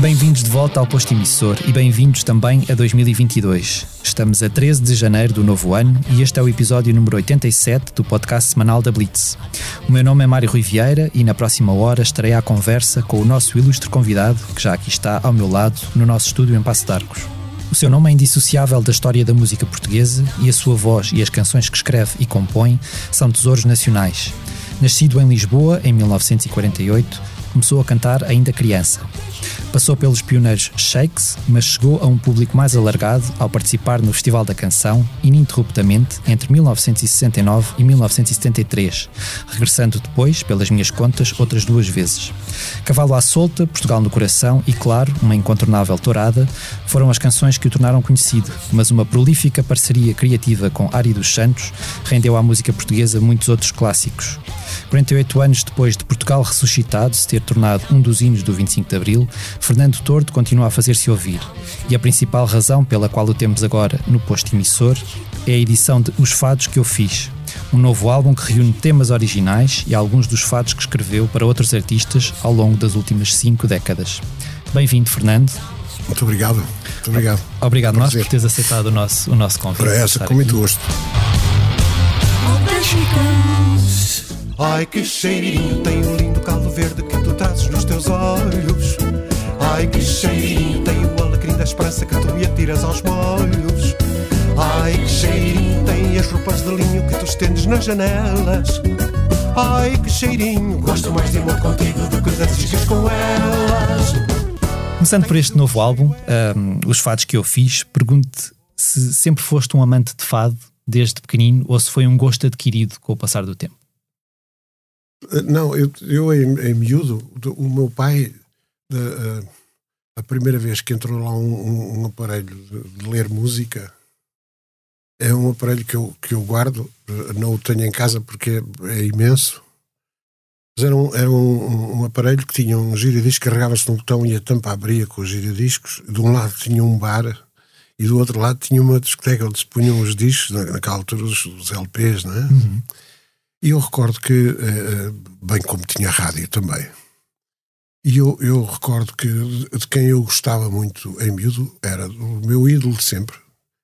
Bem-vindos de volta ao posto emissor e bem-vindos também a 2022. Estamos a 13 de janeiro do novo ano e este é o episódio número 87 do podcast semanal da Blitz. O meu nome é Mário Rui Vieira e na próxima hora estarei à conversa com o nosso ilustre convidado, que já aqui está ao meu lado, no nosso estúdio em Passo de Arcos. O seu nome é indissociável da história da música portuguesa e a sua voz e as canções que escreve e compõe são tesouros nacionais. Nascido em Lisboa em 1948, começou a cantar ainda criança. Passou pelos pioneiros Shakes, mas chegou a um público mais alargado ao participar no Festival da Canção, ininterruptamente, entre 1969 e 1973, regressando depois, pelas minhas contas, outras duas vezes. Cavalo à Solta, Portugal no Coração e, claro, uma incontornável tourada foram as canções que o tornaram conhecido, mas uma prolífica parceria criativa com Ari dos Santos rendeu à música portuguesa muitos outros clássicos. 48 anos depois de Portugal ressuscitado se ter tornado um dos hinos do 25 de Abril, Fernando Tordo continua a fazer-se ouvir. E a principal razão pela qual o temos agora no posto emissor é a edição de Os Fados que eu fiz, um novo álbum que reúne temas originais e alguns dos fados que escreveu para outros artistas ao longo das últimas cinco décadas. Bem-vindo, Fernando. Muito obrigado. Muito obrigado. Obrigado nós por teres aceitado o nosso, o nosso convite. Para essa, com muito gosto. Ai que cheirinho tem um lindo caldo verde que tu trazes nos teus olhos. Ai que cheirinho tem o alecrim da esperança que tu me atiras aos molhos. Ai que cheirinho tem as roupas de linho que tu estendes nas janelas. Ai que cheirinho, gosto mais de amor contigo do que das iscas com elas. Começando por este novo álbum, um, Os Fados que eu fiz, pergunto se sempre foste um amante de fado desde pequenino ou se foi um gosto adquirido com o passar do tempo. Não, eu, eu em, em miúdo, o meu pai, a, a primeira vez que entrou lá um, um, um aparelho de, de, ler música, é um aparelho que eu, que eu guardo, não o tenho em casa porque é, é imenso, mas era, um, era um, um, aparelho que tinha um giradisco, carregava-se num botão e a tampa abria com os giradiscos. De um lado tinha um bar e do outro lado tinha uma discoteca onde se punham os discos, naquela altura os, os LPs, não é? Uhum. E eu recordo que, eh, eh, bem como tinha rádio também, e eu, eu recordo que de quem eu gostava muito em miúdo era o meu ídolo de sempre,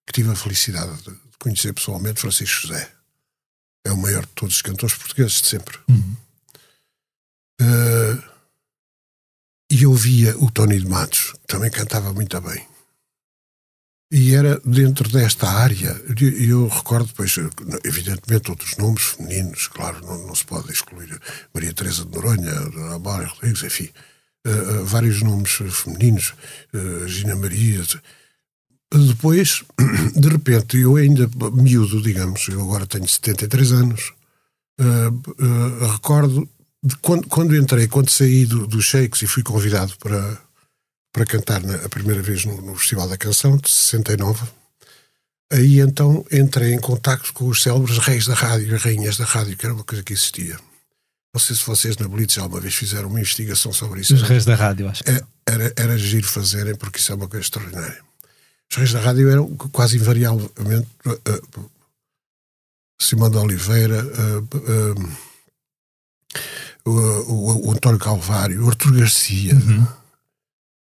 que tive a felicidade de conhecer pessoalmente, Francisco José. É o maior de todos os cantores portugueses de sempre. Uhum. Uh, e eu via o Tony de Matos, que também cantava muito bem. E era dentro desta área, e eu recordo depois, evidentemente, outros nomes femininos, claro, não, não se pode excluir Maria Teresa de Noronha, Amália Rodrigues, enfim, uh, uh, vários nomes femininos, uh, Gina Maria. Depois, de repente, eu ainda miúdo, digamos, eu agora tenho 73 anos, recordo de quando, quando entrei, quando saí do, do Shakes e fui convidado para para cantar na, a primeira vez no, no, Festival da Canção, de 69. Aí então entrei em contato com os célebres reis da rádio rainhas da rádio, que era uma coisa que existia. Não sei se vocês na Blitz já uma vez fizeram uma investigação sobre isso. Os reis da rádio, acho. É, era, era giro fazerem, porque isso é uma coisa extraordinária. Os reis da rádio eram quase invariavelmente uh, uh, Simão de Oliveira, uh, o, o, António Calvário, o Artur Garcia. Uhum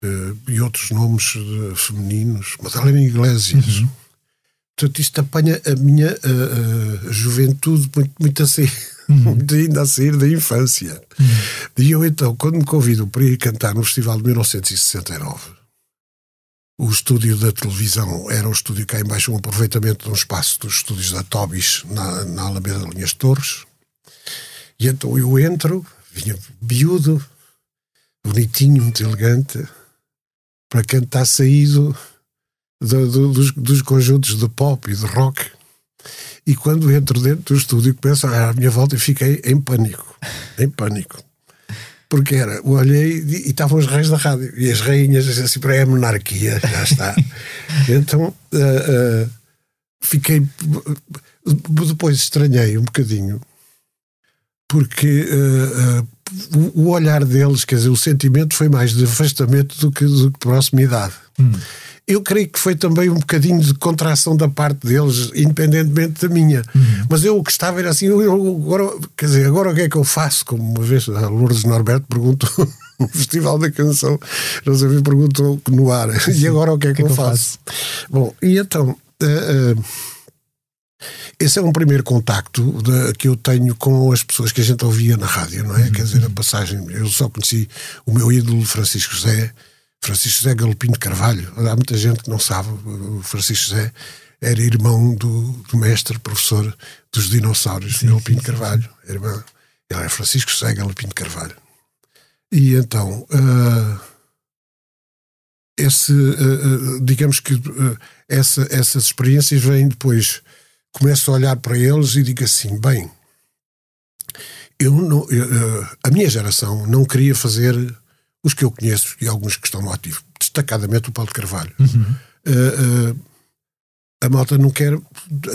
uh, e outros nomes femininos, Madalena Iglesias. Uhum. Portanto, isto apanha a minha juventude muito, muito, a sair, muito ainda a sair da infância. Uhum. E eu, então, quando me convido para ir cantar no Festival de 1969, o estúdio da televisão era um estúdio cá embaixo, um aproveitamento de um espaço dos estúdios da Tobis, na, na Alameda de Linhas Torres. E então eu entro, vinha biúdo, bonitinho, muito elegante, para está saído do, do, dos, dos, conjuntos de pop e de rock. E quando entro dentro do estúdio, começo à minha volta e fiquei em pânico. Em pânico. Porque era, olhei e, e estavam os reis da rádio. E as rainhas, assim, para a monarquia, já está. então, uh, uh, fiquei. Depois estranhei um bocadinho porque uh, o, o, olhar deles, quer dizer, o sentimento foi mais de afastamento do que de proximidade. Hum. Eu creio que foi também um bocadinho de contração da parte deles, independentemente da minha. Uhum. Mas eu gostava, era assim, eu, agora, quer dizer, agora o que é que eu faço? Como uma vez a Lourdes Norberto perguntou no Festival da Canção, não sabia, perguntou no ar, e agora o que é que, que, é que eu, faço? faço? Bom, e então. Uh, uh, esse é um primeiro contacto de, que eu tenho com as pessoas que a gente ouvia na rádio, não é? Uhum. Quer dizer, a passagem. Eu só conheci o meu ídolo Francisco José, Francisco José Galopim de Carvalho. Há muita gente que não sabe. O Francisco José era irmão do, do mestre professor dos dinossauros, sim, Galopim de Carvalho. Irmão. Ele é Francisco José Galopim de Carvalho. E então. Uh, esse, uh, digamos que uh, essa, essas experiências vêm depois começo a olhar para eles e digo assim: bem, eu não, eu, a minha geração não queria fazer os que eu conheço e alguns que estão no ativo, destacadamente o Paulo de Carvalho. Uhum. Uh, uh, a malta não quer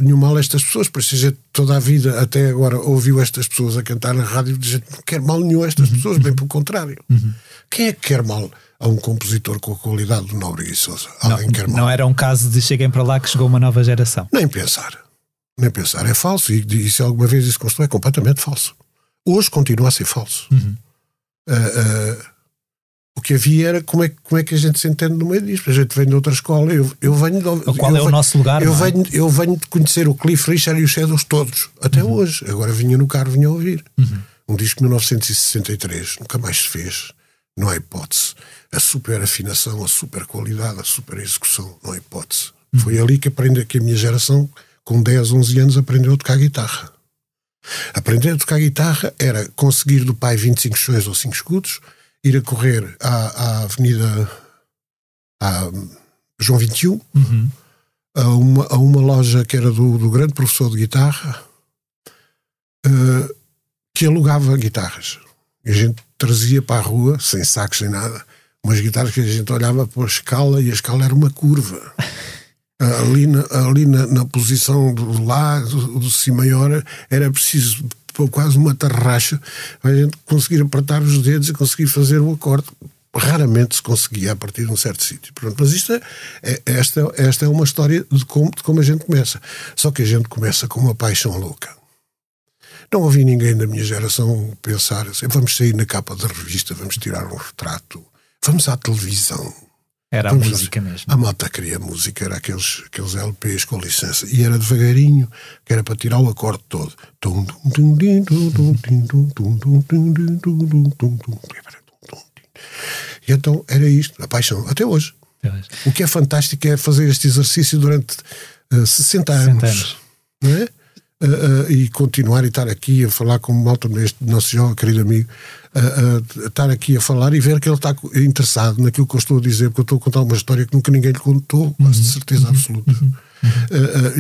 nenhum mal a estas pessoas, por isso a gente toda a vida até agora ouviu estas pessoas a cantar na rádio gente não quer mal nenhum a estas uhum. pessoas, bem pelo contrário. Uhum. Quem é que quer mal a um compositor com a qualidade do Nobre e Souza? Alguém não, quer mal? Não era um caso de cheguem para lá que chegou uma nova geração. Nem pensar nem pensar. É falso. E, e se alguma vez isso constou, é completamente falso. Hoje continua a ser falso. Uhum. Uh, uh, o que havia era como é, como é que a gente se entende no meio disto. A gente vem de outra escola. Eu, eu venho de, Qual é venho, o nosso lugar? Eu, é? venho, eu venho de conhecer o Cliff Richard e os Shadows todos, até uhum. hoje. Agora vinha no carro, vinha ouvir. Uhum. Um disco de 1963, nunca mais se fez. Não há hipótese. A super afinação, a super qualidade, a super execução, não há hipótese. Uhum. Foi ali que aprendi que a minha geração com 10, 11 anos, aprendeu a tocar guitarra. Aprender a tocar guitarra era conseguir do pai 25 chões ou 5 escudos, ir a correr à, à Avenida à João 21, uhum. a, uma, a uma loja que era do, do grande professor de guitarra, uh, que alugava guitarras. E a gente trazia para a rua, sem sacos, sem nada, umas guitarras que a gente olhava para a escala e a escala era uma curva. ali, na, ali na, na posição do Lá, do, do Si maior, era preciso quase uma tarraxa a gente conseguir apertar os dedos e conseguir fazer o acorde. Raramente se conseguia a partir de um certo sítio. Mas isto é, é, esta, esta é uma história de como, de como a gente começa. Só que a gente começa com uma paixão louca. Não ouvi ninguém da minha geração pensar assim, vamos sair na capa da revista, vamos tirar um retrato, vamos à televisão era a música mesmo. A malta queria música, era aqueles, aqueles LPs com licença. E era devagarinho, que era para tirar o acorde todo. E então era isto, a paixão, até hoje. O que é fantástico é fazer este exercício durante uh, 60 anos. 60 anos. Não é? Uh, uh, e continuar e estar aqui a falar com o malta, este nosso jovem querido amigo, uh, estar aqui a falar e ver que ele está interessado naquilo que eu estou a dizer, porque eu estou a contar uma história que nunca ninguém lhe contou, quase de certeza uhum. absoluta. Uhum.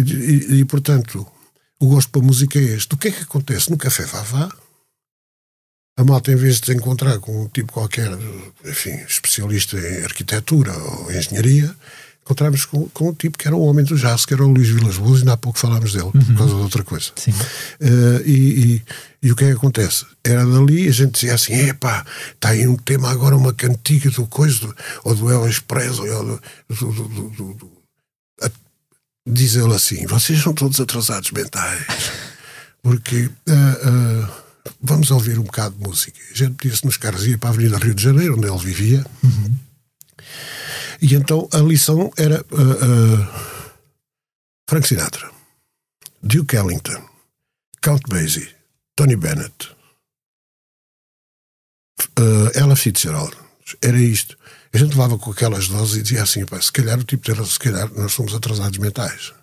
E, e, portanto, o gosto para a música é este. O que é que acontece no Café Vavá? A malta, em vez de se encontrar com um tipo qualquer, enfim, especialista em arquitetura ou engenharia, encontramos com, com um tipo que era o homem do jazz, que era o Luís Vilas Boas, e ainda há pouco falámos dele, uhum. por causa de outra coisa. Uh, e, e, e, o que é que acontece? Era dali, a gente dizia assim: epá, está aí um tema agora, uma cantiga do coisa, do, ou do Elvis Presley, ou do. do, do, do, do a, diz ele assim: vocês são todos atrasados mentais, porque. Uh, uh, vamos ouvir um bocado de música. A gente disse nos carros, ia para a Avenida Rio de Janeiro, onde ele vivia. Uhum e então a lição era uh, uh, Frank Sinatra, Duke Ellington, Count Basie, Tony Bennett, uh, Ella Fitzgerald. Era isto. A gente levava com aquelas doses e dizia assim: se calhar o tipo de se calhar nós somos atrasados mentais.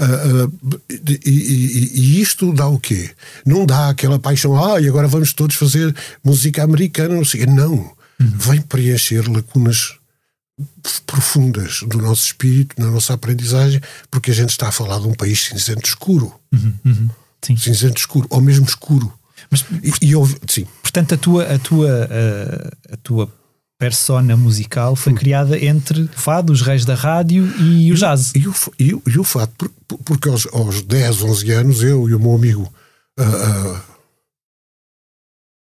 Uh, uh, e, e, e, isto dá o quê? Não dá aquela paixão, ah, e agora vamos todos fazer música americana, não sei. Não. Uhum. Vem preencher lacunas profundas do nosso espírito, na nossa aprendizagem, porque a gente está a falar de um país cinzento escuro. Uhum, uhum, cinzento escuro, ou mesmo escuro. Mas, e, e sim. Portanto, a tua, a tua, a, a tua persona musical foi criada entre o fado, os reis da rádio e o jazz. E o, e o, e o fado, porque aos, aos 10, 11 anos, eu e o meu amigo uh, uh,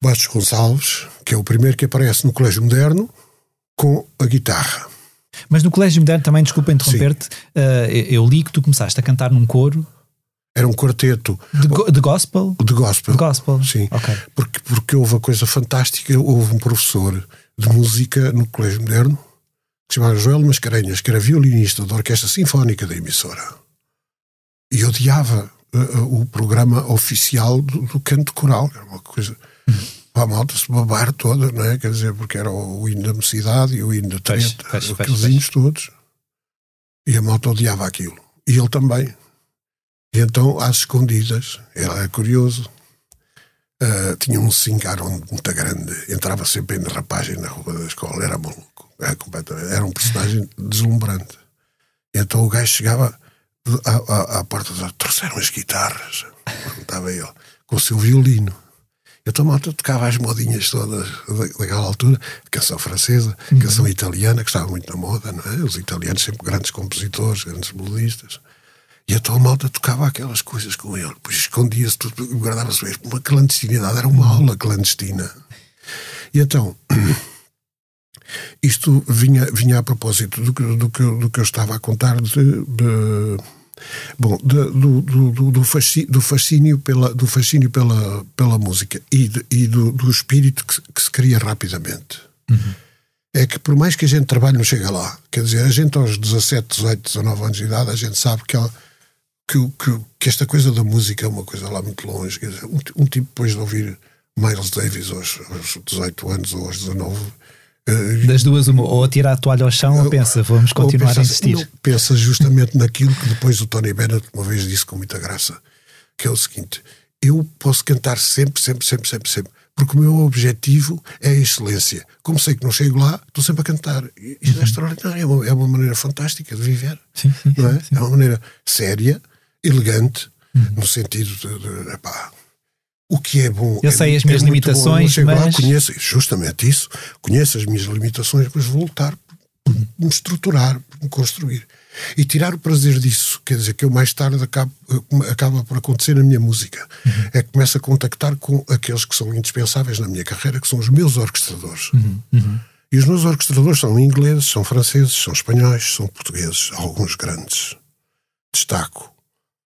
Bastos Gonçalves, que é o primeiro que aparece no Colégio Moderno com a guitarra. Mas no Colégio Moderno, também, desculpa interromper-te, uh, eu li que tu começaste a cantar num coro. Era um quarteto. De, go de gospel? De gospel. De gospel. Sim. Okay. Porque, porque houve uma coisa fantástica. Houve um professor de música no Colégio Moderno que se chamava Joel Mascarenhas, que era violinista da Orquestra Sinfónica da emissora. E odiava uh, o programa oficial do, do, canto coral. Era uma coisa. Uhum para a malta se babar toda, não é? Quer dizer, porque era o hino da mocidade e o hino da treta, aqueles hinos todos. E a malta odiava aquilo. E ele também. E então, às escondidas, ele era curioso, uh, tinha um cingarão muito grande, entrava sempre em derrapagem na rua da escola, era maluco, era, completamente, era um personagem deslumbrante. E então o gajo chegava à, à, à porta, trouxeram as guitarras, perguntava ele, com o seu violino. Então a malta tocava as modinhas todas daquela altura, canção francesa, uhum. canção italiana, que estava muito na moda, não é? Os italianos sempre grandes compositores, grandes melodistas. E então a malta tocava aquelas coisas com ele, depois escondia-se tudo, guardava-se mesmo. Uma clandestinidade, era uma aula clandestina. E então, isto vinha, vinha a propósito do que, do que, do que eu estava a contar de, de Bom, do, do, do, do fascínio, pela, do fascínio pela, pela música e, de, e do, do espírito que, que, se cria rapidamente. Uhum. É que por mais que a gente trabalhe, não chega lá. Quer dizer, a gente aos 17, 18, 19 anos de idade, a gente sabe que, que, que, que, esta coisa da música é uma coisa lá muito longe. Quer dizer, um, um tipo depois de ouvir Miles Davis aos, aos 18 anos ou aos 19 das duas, uma, ou atira a toalha ao chão ou pensa, vamos continuar pensa, a insistir. Não, pensa justamente naquilo que depois o Tony Bennett uma vez disse com muita graça, que é o seguinte: eu posso cantar sempre, sempre, sempre, sempre, sempre, porque o meu objetivo é a excelência. Como sei que não chego lá, estou sempre a cantar. Isso é uhum. é extraordinário, é uma, é uma maneira fantástica de viver. Sim, sim, não é? Sim, é uma maneira séria, elegante, uhum. no sentido de, de epá, o que é bom. Eu é, sei as minhas limitações, bom. mas. Lá, conheço, justamente isso, conheço as minhas limitações, mas vou lutar por me estruturar, por me construir. E tirar o prazer disso, quer dizer, que eu mais tarde acabo, acaba por acontecer na minha música. Uhum. É que começo a contactar com aqueles que são indispensáveis na minha carreira, que são os meus orquestradores. Uhum. Uhum. E os meus orquestradores são ingleses, são franceses, são espanhóis, são portugueses, alguns grandes. Destaco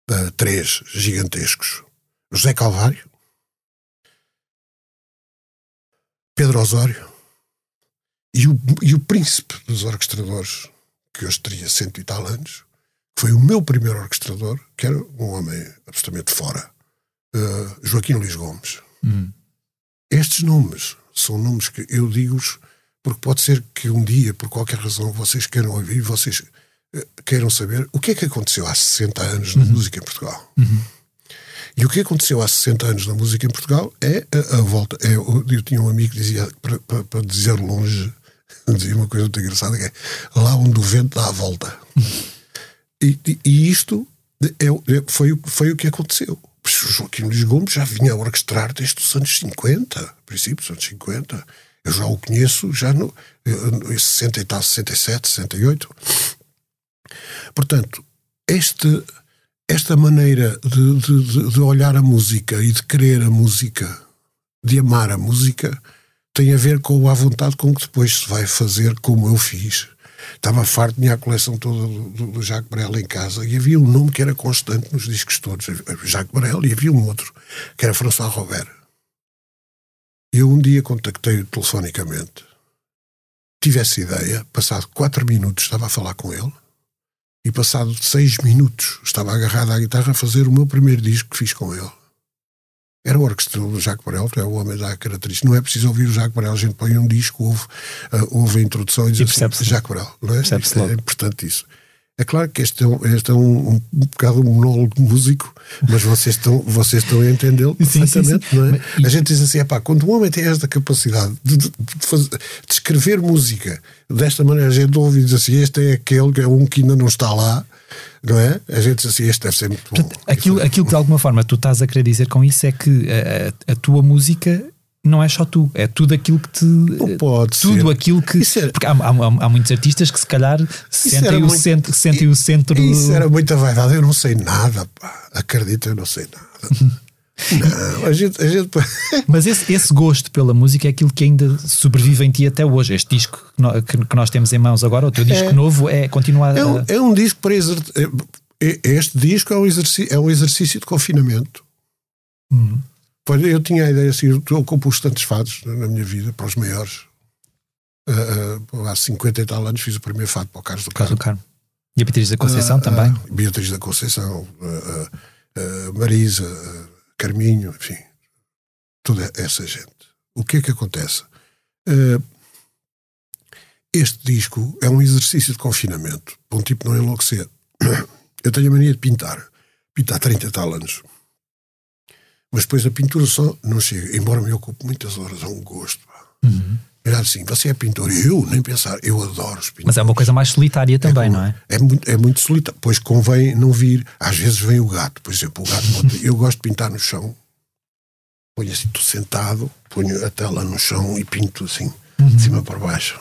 uh, três gigantescos. José Calvário, Pedro Osório e o, e o príncipe dos orquestradores, que hoje teria cento e tal anos, que foi o meu primeiro orquestrador, que era um homem absolutamente fora, uh, Joaquim Luís Gomes. Hum. Estes nomes são nomes que eu digo-os porque pode ser que um dia, por qualquer razão, vocês queiram ouvir, vocês uh, queiram saber o que é que aconteceu há 60 anos na uhum. música em Portugal. Uhum. E o que aconteceu há 60 anos na música em Portugal é a, a volta. É, eu, eu, tinha um amigo que dizia, para, para, para, dizer longe, dizia uma coisa muito engraçada, que é lá onde o vento dá a volta. e, e, e, isto é, é, foi, foi o que aconteceu. O Joaquim Luís Gomes já vinha a orquestrar desde os anos 50, princípios dos anos 50. Eu já o conheço já no, em 60 e tal, 67, 68. Portanto, este esta maneira de, de, de, olhar a música e de querer a música, de amar a música, tem a ver com a vontade com que depois se vai fazer como eu fiz. Estava farto, tinha a coleção toda do, do, Jacques Brel em casa e havia um nome que era constante nos discos todos, Jacques Brel, e havia um outro, que era François Robert. Eu um dia contactei-o telefonicamente. Tive essa ideia, passado quatro minutos estava a falar com ele, e passado seis minutos estava agarrado à guitarra a fazer o meu primeiro disco que fiz com ele. Era o orquestra do Jacques Brel, é o homem da característica. Não é preciso ouvir o Jacques Brel, a gente põe um disco, ouve, uh, ouve a introdução e diz e assim, Jacques Brel. Não é? é importante isso. É claro que este é, um, este é um, um, um bocado um monólogo músico, mas vocês estão, vocês estão a entendê-lo perfeitamente, sim, sim. não é? Mas, a gente diz assim, epá, quando um homem tem esta capacidade de, de, fazer, de, escrever música desta maneira, a gente ouve e diz assim, este é aquele que é um que ainda não está lá, não é? A gente diz assim, este deve ser muito bom. Aquilo, aquilo que de alguma forma tu estás a querer dizer com isso é que a, a, a tua música não é só tu, é tudo aquilo que te. Não pode tudo ser. aquilo que. Era, porque há, há, há, muitos artistas que se calhar sentem, o, muito, centro, sentem o centro. Isso era muita vaidade, eu não sei nada, pá. acredita, eu não sei nada. Não, a gente. A gente... Mas esse, esse, gosto pela música é aquilo que ainda sobrevive em ti até hoje. Este disco que, nós temos em mãos agora, o teu disco é, novo, é continuar. É um, a... é um disco para exercer. É, este disco é um exercício, é um exercício de confinamento. Uhum. Eu tinha a ideia assim, eu compus tantos fados na minha vida, para os maiores. Uh, uh, há 50 e tal anos fiz o primeiro fado para o Carlos do Carmo. Carmo. E a Beatriz da Conceição uh, também? Beatriz da Conceição, Marisa, Carminho, enfim, toda essa gente. O que é que acontece? este disco é um exercício de confinamento, para um tipo não enlouquecer. Eu tenho a mania de pintar. Pintar 30 e tal anos. Mas depois a pintura só não chega, embora me ocupe muitas horas, é um gosto. Uhum. Era assim, você é pintor, eu nem pensar, eu adoro os pintores. Mas é uma coisa mais solitária também, é como, não é? É muito, é muito solitário. Pois convém não vir, às vezes vem o gato, por exemplo, o gato, eu gosto de pintar no chão, ponho assim, estou sentado, ponho a tela no chão e pinto assim, uhum. de cima para baixo.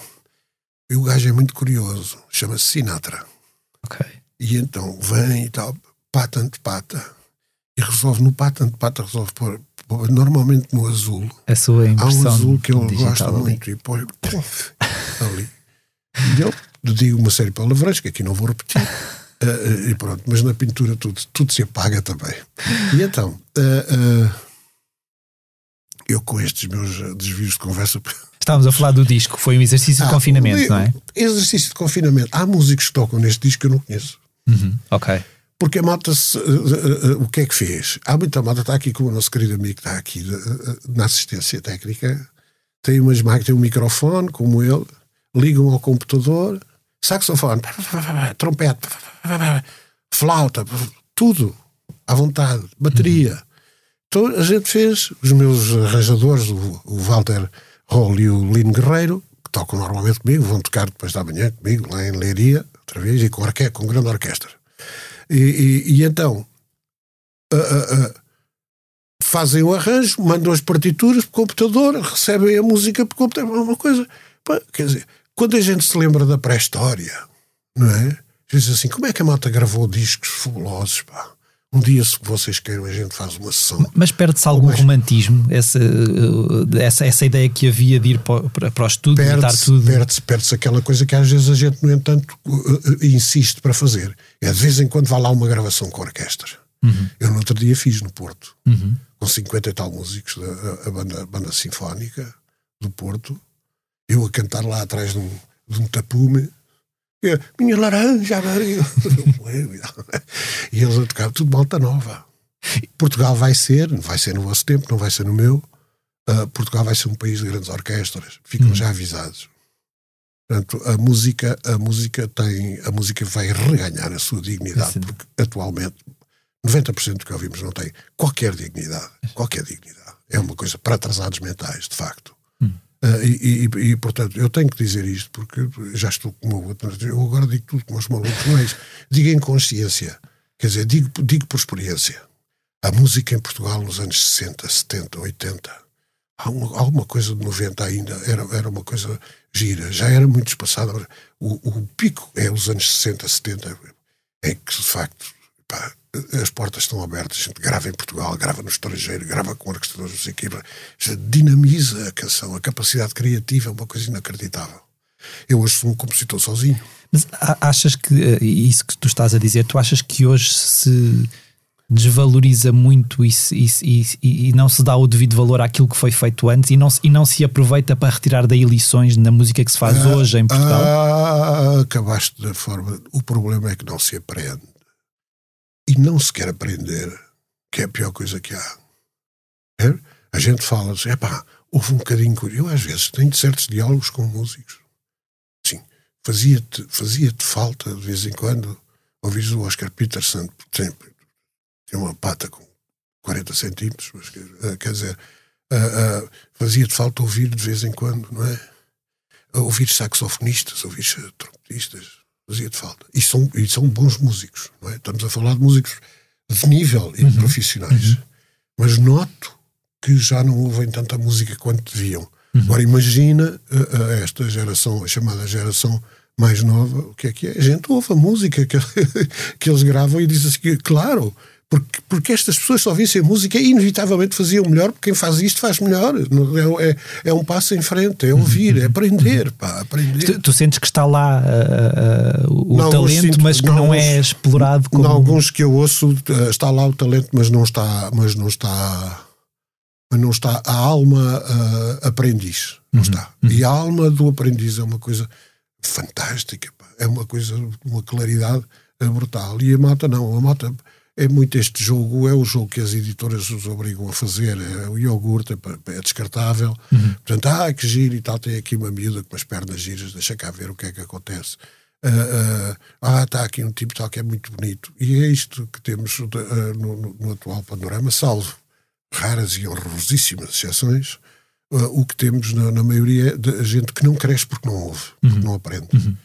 E o gajo é muito curioso, chama-se Sinatra. Ok. E então vem e tal, pata ante pata, e resolve no pata pata, resolve pôr normalmente no azul. A sua Há um azul que ele gosta ali. muito e põe ali. E eu digo uma série de palavras que aqui não vou repetir. Uh, e pronto, mas na pintura tudo, tudo se apaga também. E então, uh, uh, eu com estes meus desvios de conversa. Estávamos a falar do disco, foi um exercício ah, de confinamento, não é? Exercício de confinamento. Há músicos que tocam neste disco que eu não conheço. Uhum, ok. Porque a malta, uh, uh, uh, o que é que fez? Há muita malta, está aqui como o nosso querido amigo que está aqui na assistência técnica, tem umas máquinas, tem um microfone como ele, ligam ao computador, saxofone, trompete, flauta, tudo à vontade, bateria. Então a gente fez, os meus arranjadores, o, o Walter Roll e o Lino Guerreiro, que tocam normalmente comigo, vão tocar depois da manhã comigo, lá em Leiria, outra vez, e com, orque com grande orquestra. E, e, e então uh, uh, uh, fazem o arranjo, mandam as partituras para o computador, recebem a música para o computador. Uma coisa. Pá, quer dizer, quando a gente se lembra da pré-história, não é? Diz assim: como é que a malta gravou discos fabulosos? Pá? Um dia, se vocês queiram, a gente faz uma sessão. Mas perde-se algum mas... romantismo? Essa, eh, essa, essa ideia que havia de ir para, para o estudo, perde tudo? Perde-se perde aquela coisa que às vezes a gente, no entanto, eh, insiste para fazer. É de vez em quando vai lá uma gravação com orquestra. Uhum. Eu no outro dia fiz no Porto, uhum. com 50 e tal músicos, da a banda, a banda sinfónica do Porto, eu a cantar lá atrás de um, de um tapume é, minha laranja, e eles a tocar tudo malta nova. Portugal vai ser, vai ser no vosso tempo, não vai ser no meu. Uh, Portugal vai ser um país de grandes orquestras, ficam hum. já avisados. Portanto, a música, a música tem, a música vai reganhar a sua dignidade, porque atualmente 90% do que ouvimos não tem qualquer dignidade, qualquer dignidade. É uma coisa para atrasados mentais, de facto. Uh, e, e, e, portanto, eu tenho que dizer isto porque já estou como o outro. Eu agora digo tudo como os malucos, não é isso. Digo em consciência, quer dizer, digo, digo por experiência. A música em Portugal nos anos 60, 70, 80, há uma, alguma coisa de 90 ainda, era, era uma coisa gira, já era muito espaçada. O, o pico é os anos 60, 70, em que de facto pá, as portas estão abertas, a gente grava em Portugal, grava no estrangeiro, grava com orquestradores, não sei o quê, dinamiza a canção, a capacidade criativa é uma coisa inacreditável. Eu hoje sou um compositor sozinho. Mas achas que, eh, isso que tu estás a dizer, tu achas que hoje se desvaloriza muito isso, isso, isso, e não se dá o devido valor àquilo que foi feito antes e não, e não se aproveita para retirar daí lições na música que se faz ah, hoje em Portugal? Ah, acabaste da forma. O problema é que não se aprende e não se quer aprender, que é a pior coisa que há. É? A gente fala assim, pá, houve um bocadinho. Eu, às vezes, tenho certos diálogos com músicos. Sim, fazia-te fazia falta, de vez em quando, ouvir o Oscar Peterson, por exemplo, tem uma pata com 40 centímetros, mas, eh, quer dizer, uh, uh, fazia-te falta ouvir de vez em quando, não é? Ouvir saxofonistas, ouvir trompetistas, fazia-te falta. E são, e são bons músicos, não é? Estamos a falar de músicos de nível e uhum. profissionais. Uhum. Mas noto que já não ouvem tanta música quanto deviam. Uhum. Agora imagina a, a esta geração, a chamada geração mais nova, o que é que é? A gente ouve a música que, que eles gravam e diz assim, claro, Porque, porque estas pessoas só vissem música e inevitavelmente faziam melhor, porque quem faz isto faz melhor. É, é, é um passo em frente, é ouvir, é aprender, pá, aprender. Tu, tu sentes que está lá uh, uh, o não, talento, sinto, mas que não, não é explorado como... Em alguns que eu ouço está lá o talento, mas não está, mas não está, mas não está a alma uh, aprendiz, não uhum, está. Uhum. E a alma do aprendiz é uma coisa fantástica, pá. é uma coisa, uma claridade brutal. E a mata não, a mata é muito este jogo, é o jogo que as editoras os obrigam a fazer. É, o iogurte é, é descartável. Uhum. Portanto, ah, que giro e tal, tem aqui uma miúda com as pernas giras, deixa cá ver o que é que acontece. Uh, uh, ah, está aqui um tipo tal que é muito bonito. E é isto que temos uh, no, no, no, atual panorama, salvo raras e horrorosíssimas exceções, o que temos na, na maioria de gente que não cresce porque não ouve, porque uhum. não aprende. Uhum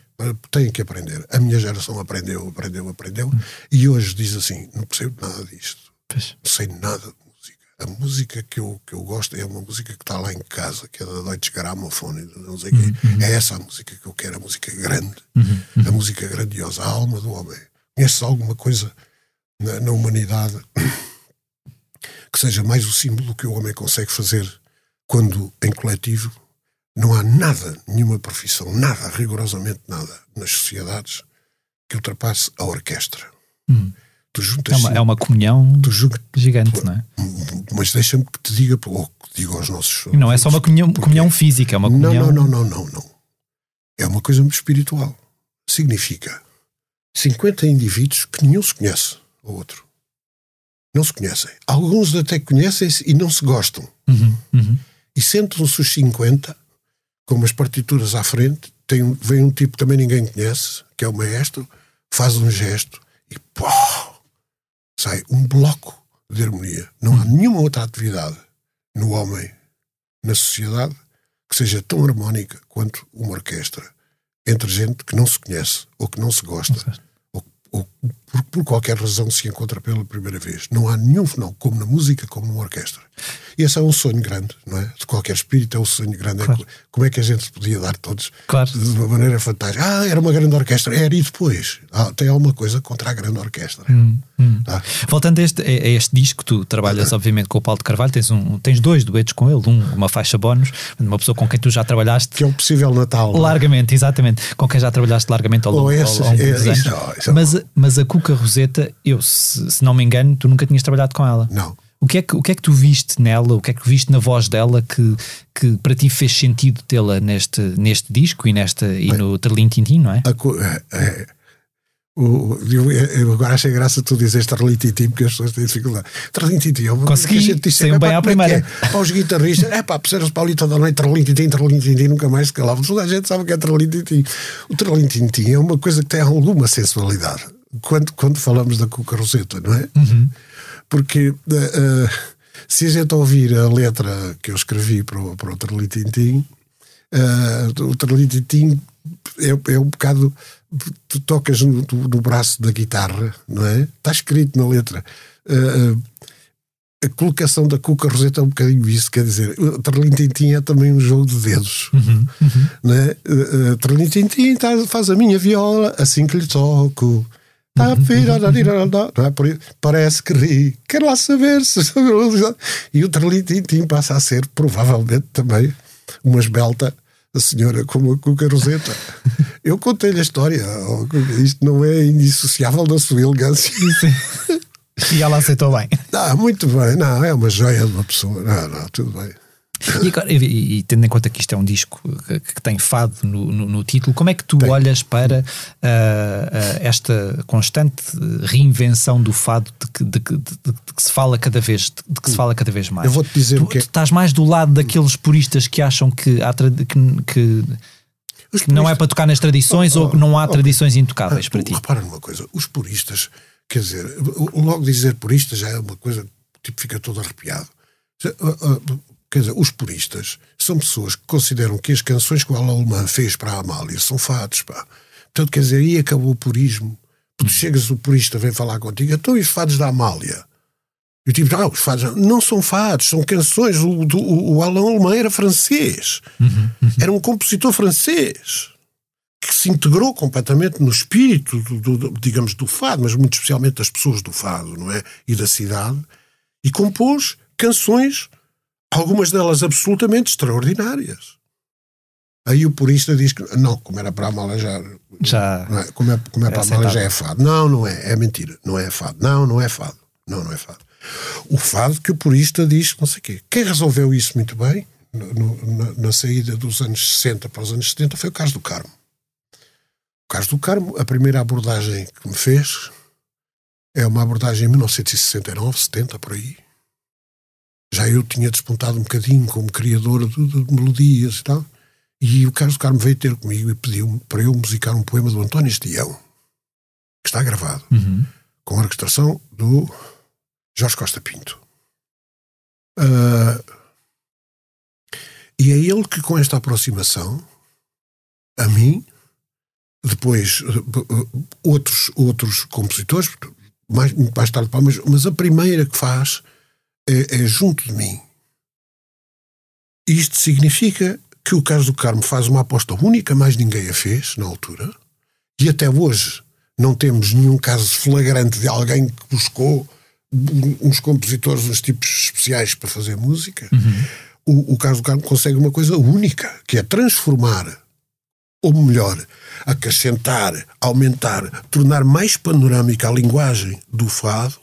têm que aprender. A minha geração aprendeu, aprendeu, aprendeu, hum. e hoje diz assim: não percebo nada disto, pois. não sei nada de música. A música que eu, que eu gosto é uma música que está lá em casa, que é da Deutsche Grammophon, não sei uhum. quê. É essa a música que eu quero, a música grande, uhum. a música grandiosa, a alma do homem. Conheces alguma coisa na, na humanidade que seja mais o símbolo que o homem consegue fazer quando em coletivo não há nada, nenhuma profissão, nada, rigorosamente nada, nas sociedades que ultrapasse a orquestra. Hum. Tu juntas, é, uma, é uma comunhão tu gigante, não é? Mas deixa-me que te diga, ou que digo aos nossos. Não é só uma comunhão, comunhão física, é uma comunhão. Não, não, não, não, não. É uma coisa espiritual. Significa 50 indivíduos que nenhum se conhece ao outro. Não se conhecem. Alguns até conhecem-se e não se gostam. Uhum, uhum. E sentam-se os 50 com umas partituras à frente, tem, vem um tipo que também ninguém conhece, que é o maestro, faz um gesto e pô, sai um bloco de harmonia. Não há nenhuma outra atividade no homem, na sociedade, que seja tão harmónica quanto uma orquestra entre gente que não se conhece ou que não se gosta ou, ou por, por, qualquer razão se encontra pela primeira vez. Não há nenhum fenómeno, como na música, como numa orquestra. E esse é um sonho grande, não é? De qualquer espírito é um sonho grande. É claro. É, como é que a gente podia dar todos claro. de uma maneira fantástica? Ah, era uma grande orquestra. Era e depois? Ah, tem alguma coisa contra a grande orquestra. Hum, hum. Tá? Voltando a este, a este disco, tu trabalhas obviamente com o Paulo de Carvalho, tens, um, tens dois duetos com ele, um, uma faixa bónus, uma pessoa com quem tu já trabalhaste. Que é o possível Natal. É? Largamente, exatamente. Com quem já trabalhaste largamente ao longo, oh, esse, ao longo é, dos anos. Isso, isso, mas, mas a Cuca Roseta, eu, se, se não me engano, tu nunca tinhas trabalhado com ela. Não. O que, é que, o que é que tu viste nela, o que é que viste na voz dela que, que para ti fez sentido tê-la neste, neste disco e, nesta, e Bem, no Terlim Tintin, não é? A, é, é o, eu, eu, agora achei graça tu dizes Terlim Tintin porque as pessoas têm dificuldade. Terlim Tintin uma Consegui, que a gente saiu bem à é primeira. É? Para os guitarristas, é pá, puseram-se Paulito da noite, Terlim Tintin, Terlim Tintin, nunca mais se calavam. Toda a gente sabe o que é Terlim Tintin. O Terlim Tintin é uma coisa que tem alguma sensualidade. Quando, quando falamos da Cuca Roseta, não é? Uhum porque uh, se a gente ouvir a letra que eu escrevi para o, para o Tralitintim, uh, o Tralitintim é, é um bocado. Tu tocas no, no, braço da guitarra, não é? Está escrito na letra. Uh, a colocação da Cuca Roseta é um bocadinho isso, quer dizer, o Tralitintim é também um jogo de dedos, uhum, uhum. Né? Uh, Tralitintim tá, faz a minha viola assim que lhe toco? Parece que ri. Quero lá saber se. E o Trelitintim passa a ser, provavelmente, também uma esbelta a senhora como a Cuca Roseta. Eu contei-lhe a história. Isto não é indissociável da sua elegância. E ela aceitou bem. Ah, muito bem. Não, é uma joia de uma pessoa. Não, não, tudo bem. E, agora, e, e, tendo em conta que isto é um disco que, que tem fado no, no, no, título, como é que tu tem. olhas para uh, uh, esta constante reinvenção do fado de que, de, de, de que, se fala cada vez, de, que se fala cada vez mais? Eu vou-te dizer tu, o que é... tu estás mais do lado daqueles puristas que acham que, há que, que não é para tocar nas tradições oh, oh, ou que não há oh, tradições intocáveis ah, para ti? Repara numa coisa, os puristas, quer dizer, logo dizer purista já é uma coisa, tipo, fica todo arrepiado. Quer dizer, os puristas são pessoas que consideram que as canções que o Alemã fez para a Amália são fados, pá. Portanto, quer dizer, aí acabou o purismo. Chegas, o purista vem falar contigo, então e os fados da Amália? E o tipo, ah, os fados não são fados, são canções. O, do, o Alain Alemã era francês. Uhum. Era um compositor francês. que se integrou completamente no espírito, do, do, digamos, do fado, mas muito especialmente das pessoas do fado, não é? E da cidade, e compôs canções, algumas delas absolutamente extraordinárias. Aí o purista diz que não, como era para a mala já. é? como é, como é, é para a mala já é fado. Não, não é, é mentira. Não é fado. Não, não é fado. Não, não é fado. O fado que o purista diz, não sei o quê. Quem resolveu isso muito bem, no, na, na, saída dos anos 60 para os anos 70, foi o Carlos do Carmo. O Carlos do Carmo, a primeira abordagem que me fez é uma abordagem em 1969, 70, por aí. Já eu tinha despontado um bocadinho como criador de, de melodias e tal e o Carlos Carmo veio ter comigo e pediu-me para eu musicar um poema do António Estião, que está gravado, uhum. com a orquestração do Jorge Costa Pinto. Uh, e é ele que, com esta aproximação, a mim, depois uh, outros, outros compositores, mais, mais tarde, mas, mas a primeira que faz é, é junto de mim. Isto significa que o caso do Carmo faz uma aposta única, mais ninguém a fez na altura, e até hoje não temos nenhum caso flagrante de alguém que buscou uns compositores, uns tipos especiais para fazer música. Uhum. O, o caso do Carmo consegue uma coisa única, que é transformar, ou melhor, acrescentar, aumentar, tornar mais panorâmica a linguagem do fado,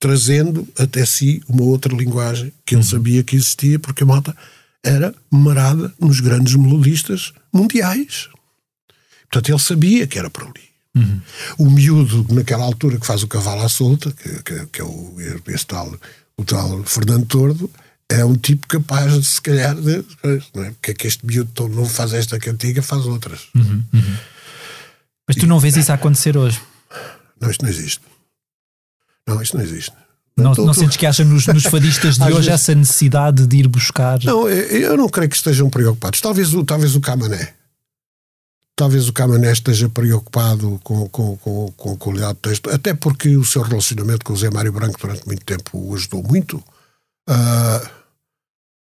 trazendo até si uma outra linguagem que ele sabia que existia, porque a malta era marada nos grandes melodistas mundiais. Portanto, ele sabia que era por ali. Uhum. O miúdo, naquela altura, que faz o cavalo à solta, que, que, que é o, esse tal, o tal Fernando Tordo, é um tipo capaz de, se calhar, de, não é? porque é que este miúdo tão novo faz esta cantiga, faz outras. Uhum, uhum. Mas tu não vês isso acontecer hoje? Não, isto não existe. Não, isto não existe. Não, não sentes que acha nos, nos fadistas de hoje vezes... essa necessidade de ir buscar? Não, eu não creio que estejam preocupados. Talvez o, talvez o Camané. Talvez o Camané esteja preocupado com, com, com, com a qualidade do texto, até porque o seu relacionamento com o Zé Mário Branco durante muito tempo o ajudou muito. Uh,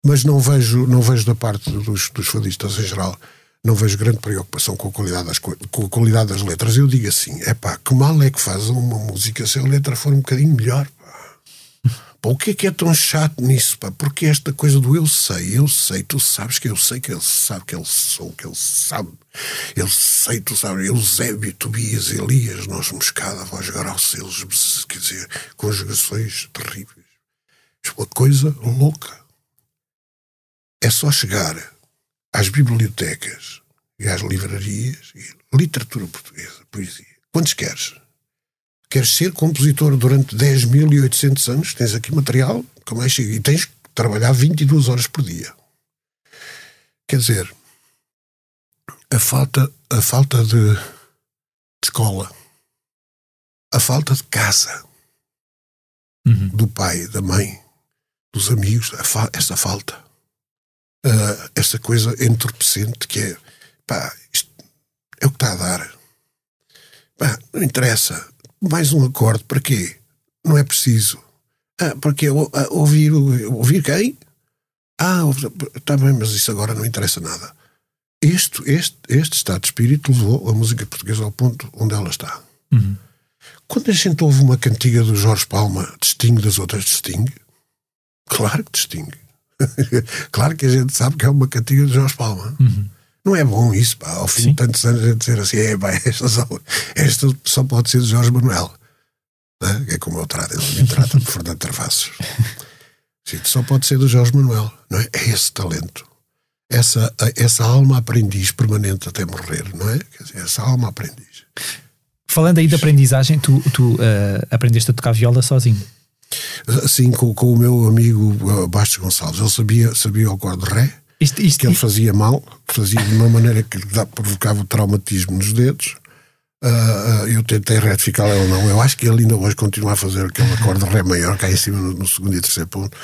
mas não vejo, não vejo da parte dos, dos fadistas em geral, não vejo grande preocupação com a qualidade das, com a qualidade das letras. Eu digo assim: é pá, que mal é que faz uma música se a letra for um bocadinho melhor? Pá, o que é que é tão chato nisso? Pá? Porque esta coisa do eu sei, eu sei, tu sabes que eu sei que ele sabe que ele sou, que ele sabe, ele sei, tu sabes, Eusébio, Tobias, Elias, nós moscada, voz grossa, eles, quer dizer, conjugações terríveis. É uma coisa louca. É só chegar às bibliotecas e às livrarias e literatura portuguesa, poesia. Quantos queres? queres ser compositor durante 10.800 anos, tens aqui material, é e tens que trabalhar 22 horas por dia. Quer dizer, a falta, a falta de, de escola, a falta de casa, uhum. do pai, da mãe, dos amigos, fa essa falta, uh, essa coisa entorpecente que é, pá, isto é o que está a dar. Pá, não interessa mais um acorde, para quê? Não é preciso. Ah, porque ah, ouvir, ouvir quem? Ah, está bem, mas isso agora não interessa nada. Este, este, este estado de espírito levou a música portuguesa ao ponto onde ela está. Uhum. Quando a gente ouve uma cantiga do Jorge Palma, distingue das outras, distingue? Claro que distingue. claro que a gente sabe que é uma cantiga do Jorge Palma. Uhum. Não é bom isso, pá, ao fim Sim. de tantos anos a dizer assim, é, pá, esta, só, esta só pode ser de Jorge Manuel. É? é como eu trato, ele me trata de Fernando Travassos. Só pode ser do Jorge Manuel, não é? É esse talento. Essa, essa alma aprendiz permanente até morrer, não é? Dizer, essa alma aprendiz. Falando aí de aprendizagem, tu, tu uh, aprendeste a tocar viola sozinho? Sim, com, com o meu amigo uh, Bastos Gonçalves. Ele sabia, sabia o acorde Ré, isto, isto, que ele fazia mal, fazia de uma maneira que provocava traumatismo nos dedos. Uh, eu tentei retificar ou não. Eu acho que ele ainda hoje continua a fazer aquele acorde de Ré maior cá em cima no, no segundo e terceiro ponto,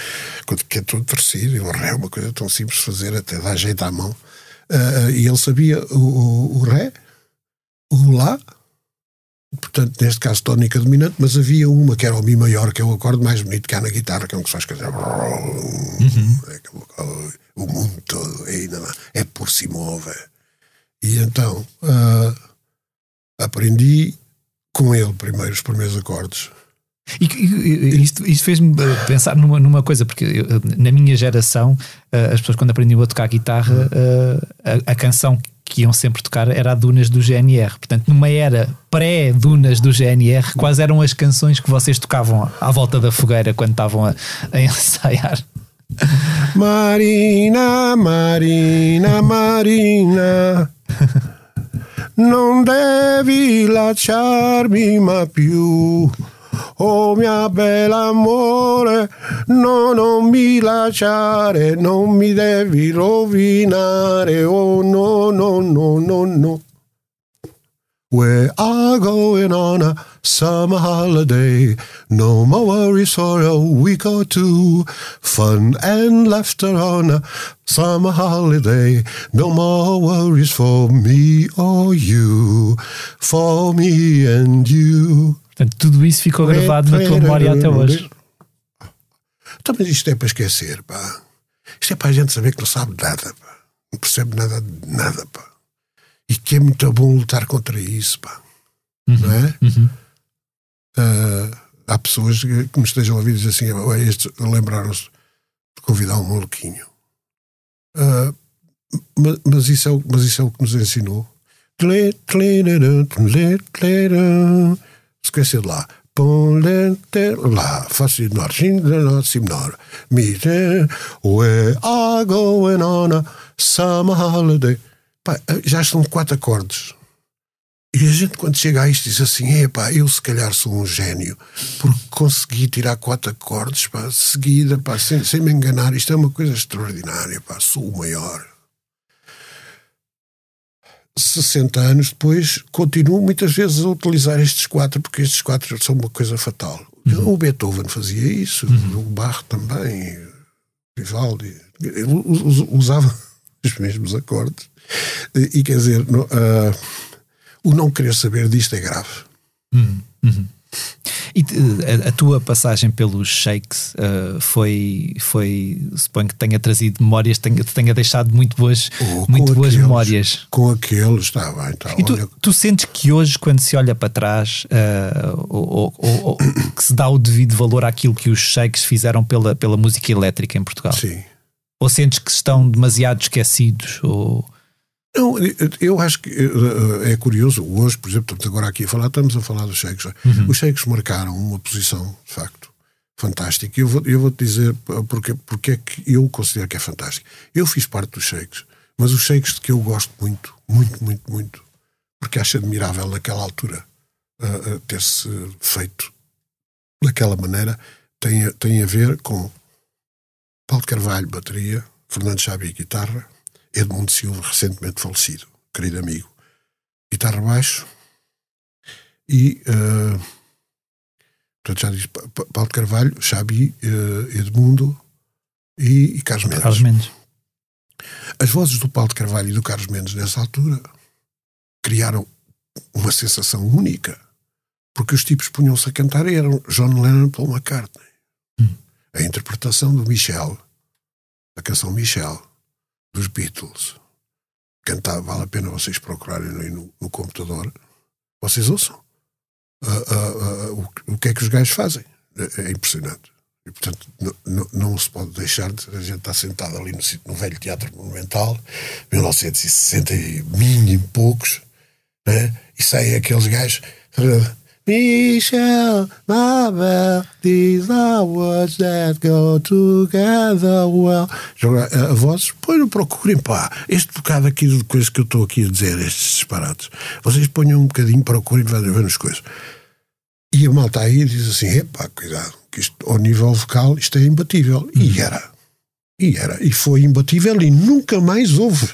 que é todo terceiro. E o Ré é uma coisa tão simples de fazer, até dá jeito à mão. Uh, e ele sabia o, o, o Ré, o Lá, portanto, neste caso tónica dominante, mas havia uma que era o Mi maior, que é o acorde mais bonito que há na guitarra, que é um que quer dizer, uhum. o mundo todo é, é por si move. E então uh, aprendi com ele primeiro os primeiros acordes. E, e isto, isto fez-me pensar numa, numa coisa, porque eu, na minha geração, uh, as pessoas quando aprendiam a tocar guitarra, uh, a, a, canção que iam sempre tocar era a Dunas do GNR. Portanto, numa era pré-Dunas do GNR, quais eram as canções que vocês tocavam à volta da fogueira quando estavam a, a ensaiar? Marina, Marina, Marina. non devi lasciarmi mai più. Oh mia bella amore, no, non mi lasciare, non mi devi rovinare, oh no, no, no, no, no. We're going on a summer holiday. No more worries for a week or two. Fun and laughter on a summer holiday. No more worries for me or you. For me and you. Portanto, tudo isso ficou gravado na tua memória até hoje. Então, mas isto é para esquecer, pá. Isto é para a gente saber que não sabe nada, pá. Não percebe nada de nada, pá e que é muito bom lutar contra isso, pá. Uhum, não é? Uhum. Uh, há pessoas que me estejam a ouvir e dizem assim: lembraram-se de convidar um maluquinho. Uh, mas, mas, isso é, o, mas isso é o que nos ensinou. Esqueci lá. Lá, Fá si menor, si menor. Mire, we are going on a summer holiday. Pá, já estão quatro acordes. E a gente, quando chega a isto, diz assim: é pá, eu se calhar sou um gênio, porque consegui tirar quatro acordes, pá, seguida, pá, sem, sem me enganar. Isto é uma coisa extraordinária, pá, sou o maior. 60 anos depois, continuo muitas vezes a utilizar estes quatro, porque estes quatro são uma coisa fatal. Uhum. O Beethoven fazia isso, uhum. o Bach também, o Vivaldi, usava os mesmos acordes e quer dizer, uh, o não querer saber disto é grave. Uhum, uhum. E a, a, tua passagem pelos shakes uh, foi, foi, suponho que tenha trazido memórias, tenha, tenha deixado muito boas, oh, muito boas aqueles, memórias. Com aqueles, está bem. Tá, e tu, olha... tu, sentes que hoje, quando se olha para trás, uh, ou, ou, ou, que se dá o devido valor àquilo que os shakes fizeram pela, pela música elétrica em Portugal? Sim. Ou sentes que estão demasiado esquecidos? Ou... Não, eu acho que eh, é curioso. Hoje, por exemplo, estamos agora aqui a falar, estamos a falar dos cheques. Uhum. Os cheques marcaram uma posição, de facto, fantástica. Eu vou, eu vou te dizer porque, porque é que eu considero que é fantástico. Eu fiz parte dos cheques, mas os cheques de que eu gosto muito, muito, muito, muito, porque acho admirável naquela altura uh, uh, ter-se feito daquela maneira, tem, tem a ver com Paulo Carvalho, bateria, Fernando Xabi, guitarra, Edmundo Silva, recentemente falecido, querido amigo, guitarra baixo e uh, portanto já diz Paulo de Carvalho, Xabi, uh, Edmundo e, e Carlos Mendes. Carlos Mendes. As vozes do Paulo de Carvalho e do Carlos Mendes nessa altura criaram uma sensação única, porque os tipos punham-se a cantar e eram John Lennon Paul McCartney. Hum. A interpretação do Michel, a canção Michel, dos Beatles, cantava, vale a pena vocês procurarem no, no computador, vocês ouçam uh, uh, uh, o, o, que é que os gajos fazem. É, é impressionante. E, portanto, não se pode deixar de. A gente está sentado ali no, no velho Teatro Monumental, 1960 e mínimo poucos, né? e saem aqueles gajos. Michel, Mabel, these are words that go together well. A, a voz, põe, procurem, pá, este bocado aqui de coisas que eu estou aqui a dizer, estes disparates. Vocês ponham um bocadinho, procurem, vão ver as coisas. E a malta aí diz assim: epá, cuidado, que isto, ao nível vocal, isto é imbatível. E uhum. era. E era. E foi imbatível e nunca mais houve.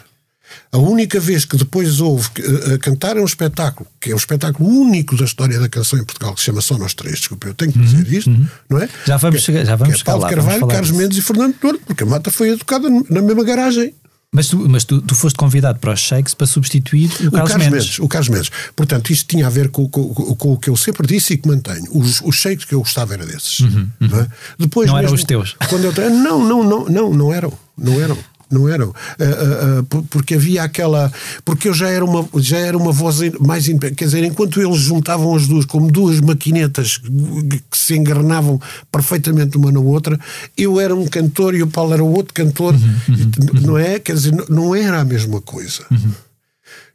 A única vez que depois houve uh, cantar é um espetáculo, que é o espetáculo único da história da canção em Portugal, que se chama Só Nós Três, desculpa, eu tenho que dizer uhum, isto, uhum. não é? Já vamos que, chegar, já vamos que é Paulo Carvalho, Carlos Mendes e Fernando Tordo, porque a mata foi educada na mesma garagem. Mas, tu, mas tu, tu foste convidado para os Shakes para substituir o, o Carlos, Mendes. Mendes. O Carlos Mendes. Portanto, isto tinha a ver com, com, com, com, o que eu sempre disse e que mantenho. Os, os Shakes que eu gostava era desses. Uhum, uhum. Não, é? Depois, não eram os teus? Quando eu, não, não, não, não, não eram. Não eram. Não eram. Uh, uh, uh, porque havia aquela. Porque eu já era uma, já era uma voz mais. Quer dizer, enquanto eles juntavam as duas como duas maquinetas que se engranavam perfeitamente uma na outra, eu era um cantor e o Paulo era outro cantor, uhum, uhum, não é? Quer dizer, não era a mesma coisa. Uhum.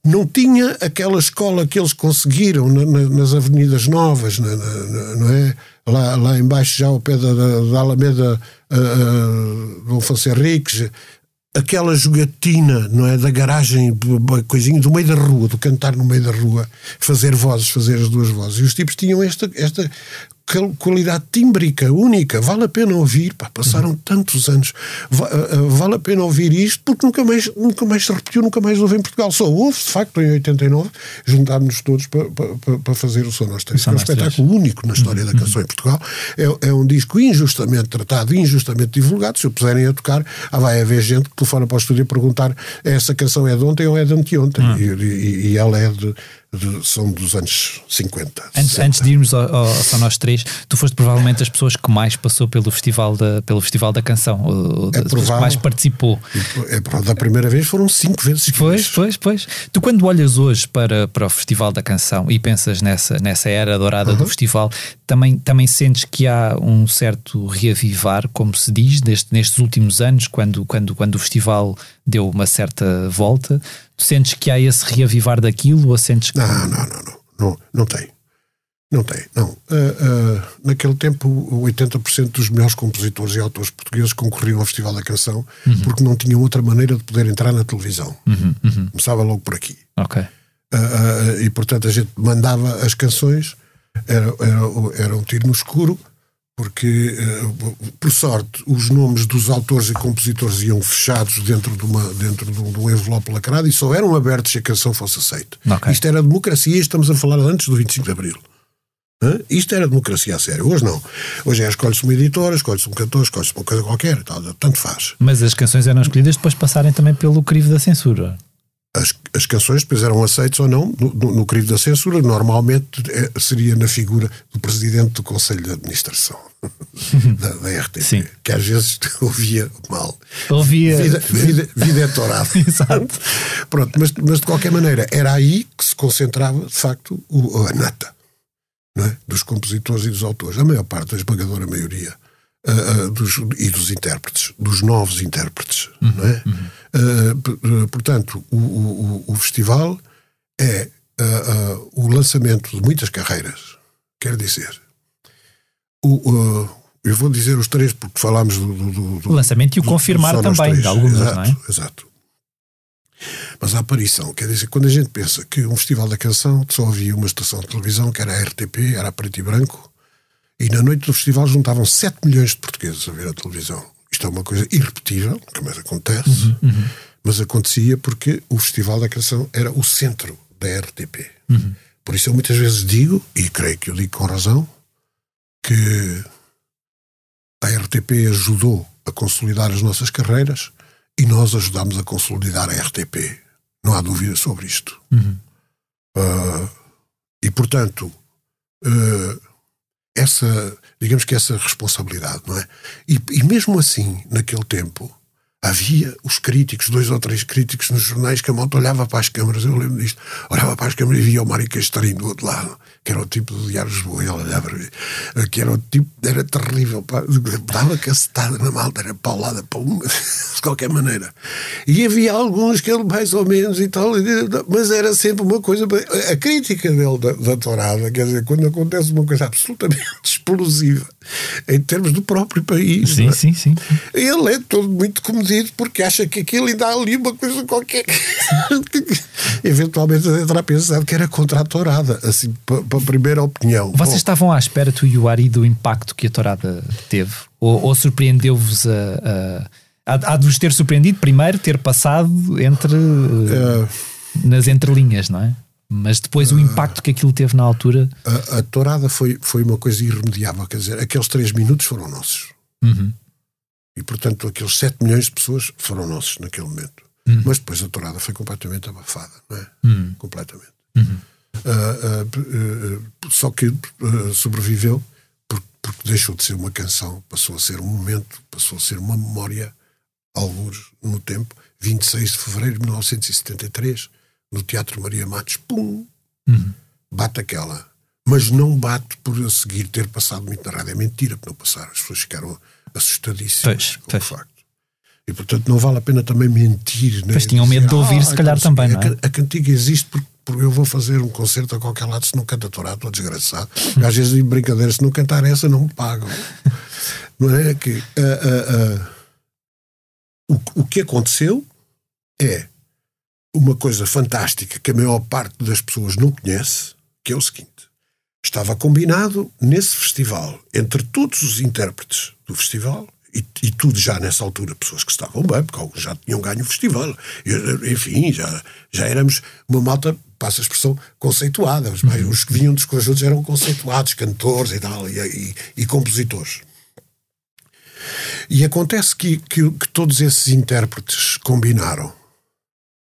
Não tinha aquela escola que eles conseguiram na, na, nas Avenidas Novas, na, não é? Lá, lá embaixo, já ao pé da, da Alameda uh, uh, Dom Henriques, aquela jogatina, não é? Da garagem, coisinha do meio da rua, do cantar no meio da rua, fazer vozes, fazer as duas vozes. E os tipos tinham esta, esta qualidade tímbrica única. Vale a pena ouvir. Pá, passaram uhum. tantos anos. Eh, eh, vale a pena ouvir isto porque nunca mais, nunca mais se repetiu, nunca mais houve em Portugal. Só houve, de facto, em 89, juntámos-nos todos para, para, para fazer o Três. É um espetáculo único na história uhum. da canção em Portugal. É, é, um disco injustamente tratado, injustamente divulgado. Se o puserem a tocar, ah, vai haver gente que telefona para o estúdio a perguntar essa canção é de ontem ou é de anteontem. Uhum. E, e, e ela é de de, são dos anos 50. Antes, antes de irmos ao, ao, Só Nós Três, tu foste provavelmente as pessoas que mais passou pelo Festival da, pelo festival da Canção, ou, é que mais participou. É, da primeira vez foram cinco vezes. Pois, pois, pois. Tu, quando olhas hoje para, para o Festival da Canção e pensas nessa, nessa era dourada uhum. do festival, também, também sentes que há um certo reavivar, como se diz, neste, nestes últimos anos, quando, quando, quando o festival deu uma certa volta. Tu sentes que há esse reavivar daquilo ou sentes que. Não, não, não, não. Não, não tem. Não tem, não. Uh, uh, naquele tempo, 80% dos melhores compositores e autores portugueses concorriam ao Festival da Canção uhum. porque não tinham outra maneira de poder entrar na televisão. Uhum, uhum. Começava logo por aqui. Ok. Uh, e, portanto, a gente mandava as canções, era, era, era um tiro no escuro, porque, eh, por sorte, os nomes dos autores e compositores iam fechados dentro de, uma, dentro de um, envelope lacrado e só eram abertos se a canção fosse aceita. Okay. Isto era democracia e estamos a falar antes do 25 de Abril. Hã? Isto era democracia a sério. Hoje não. Hoje é escolhe-se uma editora, escolhe-se um cantor, escolhe-se uma coisa qualquer, tanto faz. Mas as canções eram escolhidas depois de passarem também pelo crivo da censura as, as canções depois eram aceitas ou não no, no, no crivo da censura, normalmente é, seria na figura do presidente do Conselho de Administração da, da RTP, Sim. que às vezes ouvia mal. Ouvia. Vida, vida, vida é torada. Exato. Pronto, mas, mas de qualquer maneira, era aí que se concentrava, de facto, o, a nata é? dos compositores e dos autores. A maior parte, a esmagadora maioria uh, dos, e dos intérpretes, dos novos intérpretes. Uhum, não é? Uhum. Uh, portanto, o, o, o, festival é uh, o lançamento de muitas carreiras. Quer dizer, o, eu vou dizer os três porque falámos do, do, do lançamento e o confirmar também de algumas, exato, não é? Exato. Mas a aparição, quer dizer, quando a gente pensa que um festival da canção só havia uma estação de televisão, que era a RTP, era a preto e branco, e na noite do festival juntavam 7 milhões de portugueses a ver a televisão. Isto é uma coisa irrepetível, que mais acontece, uhum, uhum. mas acontecia porque o Festival da Canção era o centro da RTP. Uhum. Por isso eu muitas vezes digo, e creio que eu digo com razão, que a RTP ajudou a consolidar as nossas carreiras e nós ajudámos a consolidar a RTP. Não há dúvida sobre isto. Uh, e, portanto, uh, essa, digamos que essa responsabilidade, não é? E, e mesmo assim, naquele tempo, havia os críticos, dois ou três críticos nos jornais que a moto olhava para as câmaras, eu lembro disto, olhava para as câmaras e via o Mário Castarinho do outro lado, que era o tipo do Diário de Lisboa, ele olhava que era o tipo, era terrível, pá, dava cacetada na malta, era paulada para uma, de qualquer maneira. E havia alguns que ele mais ou menos e tal, mas era sempre uma coisa, a crítica dele da, da quer dizer, quando acontece uma coisa absolutamente explosiva, em termos do próprio país. Sim, é? sim, sim. Ele é todo muito comedido porque acha que aquilo ainda há ali uma coisa qualquer que eventualmente entrar a pensar que era contra a tourada, assim, para a primeira opinião. Vocês Bom, estavam à espera, tu e o Ari, do impacto que a tourada teve? Ou, ou surpreendeu-vos a, a, a, a de vos ter surpreendido primeiro ter passado entre uh, nas entrelinhas, não é? Mas depois o impacto que aquilo teve na altura. A, a tourada foi, foi uma coisa irremediável, quer dizer, aqueles três minutos foram nossos. Uhum. E portanto, aqueles 7 milhões de pessoas foram nossos naquele momento. Uhum. Mas depois a tourada foi completamente abafada, não é? Uhum. Completamente. Uh, uh, uh, só que sobreviveu porque, porque deixou de ser uma canção, passou a ser um momento, passou a ser uma memória alguns no tempo, 26 de fevereiro de 1973, no Teatro Maria Matos, pum, Uhum. bate aquela. Mas não bate por a seguir ter passado muito na rádio. É mentira que não passaram. As pessoas ficaram assustadíssimas Pois, com pois. o facto. E portanto não vale a pena também mentir. né? Pois tinham medo de ouvir, se calhar, então, também, a, não é? a cantiga existe porque, porque eu vou fazer um concerto a qualquer lado, se não canta torado, estou desgraçado. Às vezes digo brincadeira, se não cantar essa, não me pagam. não é? Que, ah, ah, ah, o, o que aconteceu é uma coisa fantástica que a maior parte das pessoas não conhece, que é o seguinte. Estava combinado nesse festival, entre todos os intérpretes do festival, e, e tudo já nessa altura, pessoas que estavam bem, porque alguns já tinham ganho o festival. E, enfim, já, já éramos uma malta, passa a expressão, conceituada. Os, mais- os que vinham dos conjuntos eram conceituados, cantores e tal, e, e- e compositores. E acontece que, que, que todos esses intérpretes combinaram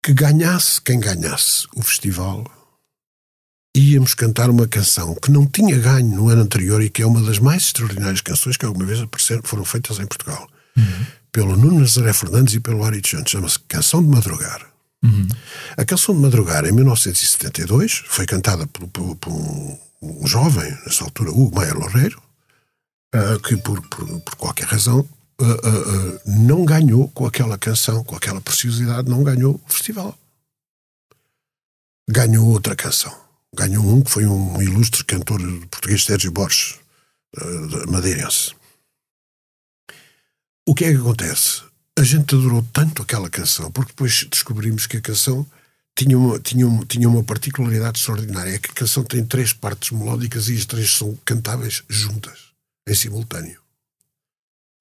que ganhasse quem ganhasse o festival, íamos cantar uma canção que não tinha ganho no ano anterior e que é uma das mais extraordinárias canções que alguma vez apareceram, foram feitas em Portugal. Pelo Nuno Nazaré Fernandes e pelo Ari Santos. Chama-se Canção de Madrugar. A Canção de Madrugar, em 1972, foi cantada por, por- por um, um jovem, nessa altura, Hugo Maia Loureiro, ah, que por, por- por qualquer razão ah, ah, não ganhou com aquela canção, com aquela preciosidade, não ganhou o festival. Ganhou outra canção. Ganhou um que foi um ilustre cantor português, Sérgio Borges, madeirense. O que é que acontece? A gente adorou tanto aquela canção, porque depois descobrimos que a canção tinha uma, tinha uma, tinha uma particularidade extraordinária. É que a canção tem três partes melódicas e as três são cantáveis juntas, em simultâneo.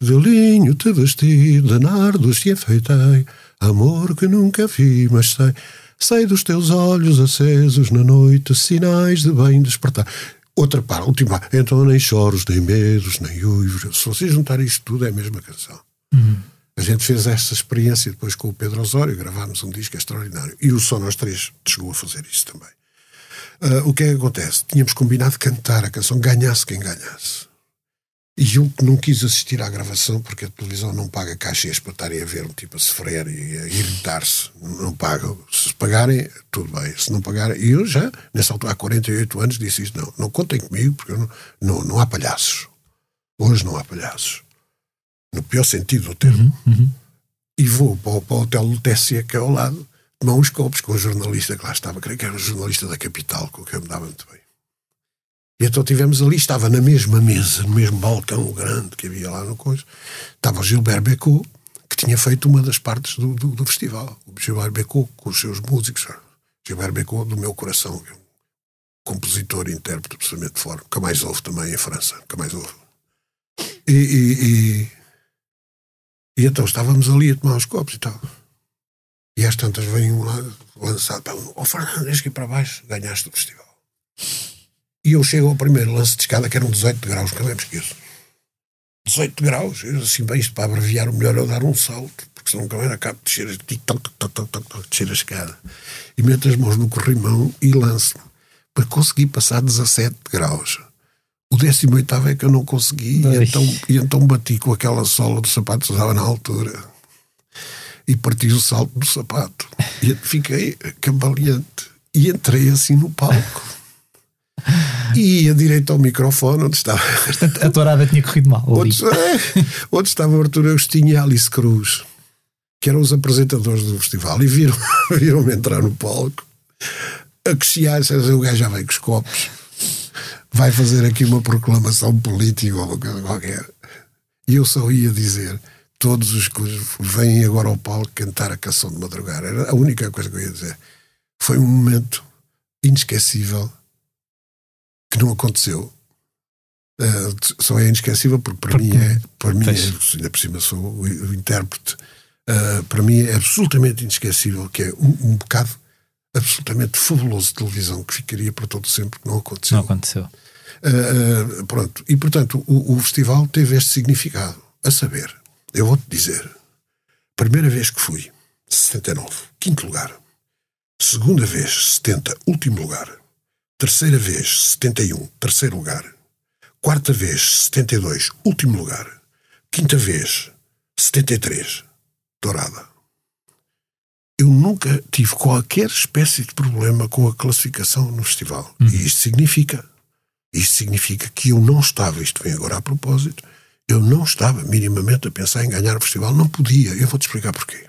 De linho te vesti, de nardos te enfeitei, amor que nunca vi, mas sei, sei dos teus olhos acesos na noite, sinais de bem despertar. Outra parte, última, então nem choros, nem medos, nem uivos. Se vocês juntarem isto tudo, é a mesma canção. A gente fez esta experiência depois com o Pedro Osório, gravámos um disco extraordinário. E o Só Nós Três chegou a fazer isso também. Ah, o que é que acontece? Tínhamos combinado cantar a canção, ganhasse quem ganhasse. E eu que não quis assistir à gravação, porque a televisão não paga cachês para estarem a ver um tipo a sofrer e a irritar-se. Não pagam. Se pagarem, tudo bem. Se não pagarem. E eu já, nessa altura, há 48 anos, disse isto: não, não contem comigo, porque não, não, não há palhaços. Hoje não há palhaços. No pior sentido do termo. E vou para o, para o hotel Lutécia, que é ao lado, tomar uns copos com um jornalista que lá estava, creio que era um jornalista da capital, com quem eu me dava muito bem. E então tivemos ali, estava na mesma mesa, no mesmo balcão grande que havia lá no coisa, estava o Gilbert Becot, que tinha feito uma das partes do, do, do festival. O Gilbert Becot, com os seus músicos. Gilbert Becot, do meu coração, que é compositor e intérprete absolutamente fora. Nunca mais houve também em França, nunca mais houve. E, e, e, e então estávamos ali a tomar os copos e tal. E às tantas vem um lá lançado, ó oh, Fernando, deixa aqui para baixo, ganhaste o festival. E eu chego ao primeiro lance de escada, que eram 18 graus, que eu me esqueço. 18 graus, eu assim, bem, isto para abreviar, o melhor é eu dar um salto, porque senão nunca mais acabo de descer, tic, toc, toc, toc, toc, toc, descer a escada. E meto as mãos no corrimão e lanço-me. Para conseguir passar 17 graus. O 18 é que eu não consegui, e então, e então bati com aquela sola do sapato que usava na altura e parti o salto do sapato. E fiquei cambaleante. E entrei assim no palco. E ia direito ao microfone, onde estava, Portanto, a tourada tinha corrido mal. onde, é, onde estava o Artur Agostinho e a Alice Cruz, que eram os apresentadores do festival, e viram- viram-me entrar no palco, a cochear, o gajo já vem com os copos, vai fazer aqui uma proclamação política ou coisa qualquer. E eu só ia dizer: todos os que vêm agora ao palco cantar a canção de madrugada. Era a única coisa que eu ia dizer. Foi um momento inesquecível que não aconteceu. Uh, só é inesquecível porque para Porque- mim é, para mim é, ainda por cima sou o, o intérprete, uh, para mim é absolutamente inesquecível que é um, um bocado absolutamente fabuloso de televisão que ficaria para todo sempre que não aconteceu. Não aconteceu. Uh, uh, pronto. E portanto, o, o festival teve este significado. A saber, eu vou-te dizer, primeira vez que fui, 79, quinto lugar. Segunda vez, 70, último lugar. Terceira vez, 71, terceiro lugar. Quarta vez, 72, último lugar. Quinta vez, 73, Dourada. Eu nunca tive qualquer espécie de problema com a classificação no festival. Uhum. E isto significa, isto significa que eu não estava, isto vem agora a propósito, eu não estava minimamente a pensar em ganhar o festival, não podia. Eu vou-te explicar porquê.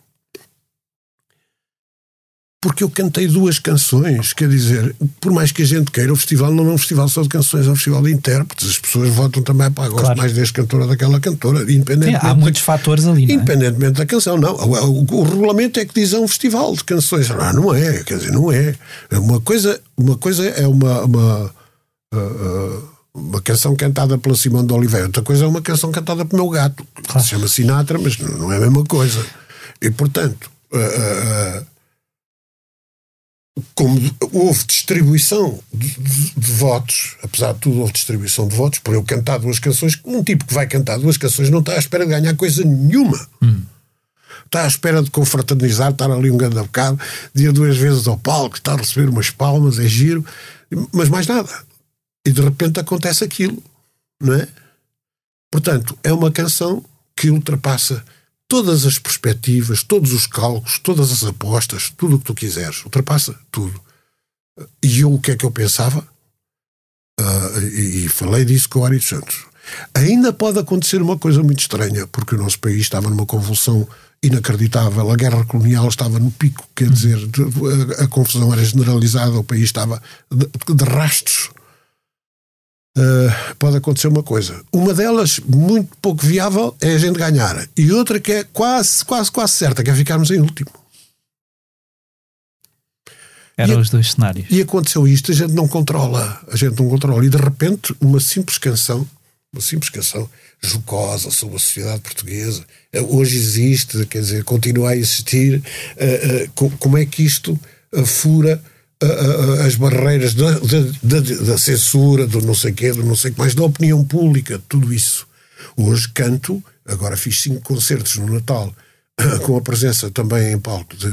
Porque eu cantei duas canções, quer dizer, por mais que a gente queira, o festival não é um festival só de canções, é um festival de intérpretes. As pessoas votam também para gosto Claro. mais deste cantor ou daquela cantora, Sim, independentemente há muitos fatores ali, não é? Independentemente da canção, não. O, o- o regulamento é que diz é um festival de canções. Não, não é, quer dizer, não é. Uma coisa, uma coisa é uma, uma, ah, ah, uma canção cantada pela Simone de Oliveira, outra coisa é uma canção cantada pelo meu gato, que se chama Sinatra, mas não é a mesma coisa. E, portanto, ah, ah, ah, como houve distribuição de, de- de votos, apesar de tudo, houve distribuição de votos, por eu cantar duas canções, um tipo que vai cantar duas canções não está à espera de ganhar coisa nenhuma. Está à espera de confraternizar, estar ali um grande bocado, de ir duas vezes ao palco, estar a receber umas palmas, é giro, mas mais nada. E de repente acontece aquilo, não é? Portanto, é uma canção que ultrapassa todas as perspectivas, todos os cálculos, todas as apostas, tudo o que tu quiseres. Ultrapassa tudo. E eu, o que é que eu pensava? Ah, e, e falei disso com o Ari Santos. Ainda pode acontecer uma coisa muito estranha, porque o nosso país estava numa convulsão inacreditável, a guerra colonial estava no pico, quer dizer, a, a confusão era generalizada, o país estava de, de rastros. Uh, pode acontecer uma coisa. Uma delas, muito pouco viável, é a gente ganhar. E outra que é quase, quase, quase certa, que é ficarmos em último. Eram os dois cenários. E aconteceu isto, a gente não controla. A gente não controla. E de repente, uma simples canção, uma simples canção jocosa sobre a sociedade portuguesa, eh, hoje existe, quer dizer, continua a existir. eh, eh, co- como é que isto eh, fura eh, eh, as barreiras da, da- da- censura, do não sei quê, do não sei que mais, da opinião pública, tudo isso. Hoje canto, agora fiz cinco concertos no Natal, com a presença também em palco de,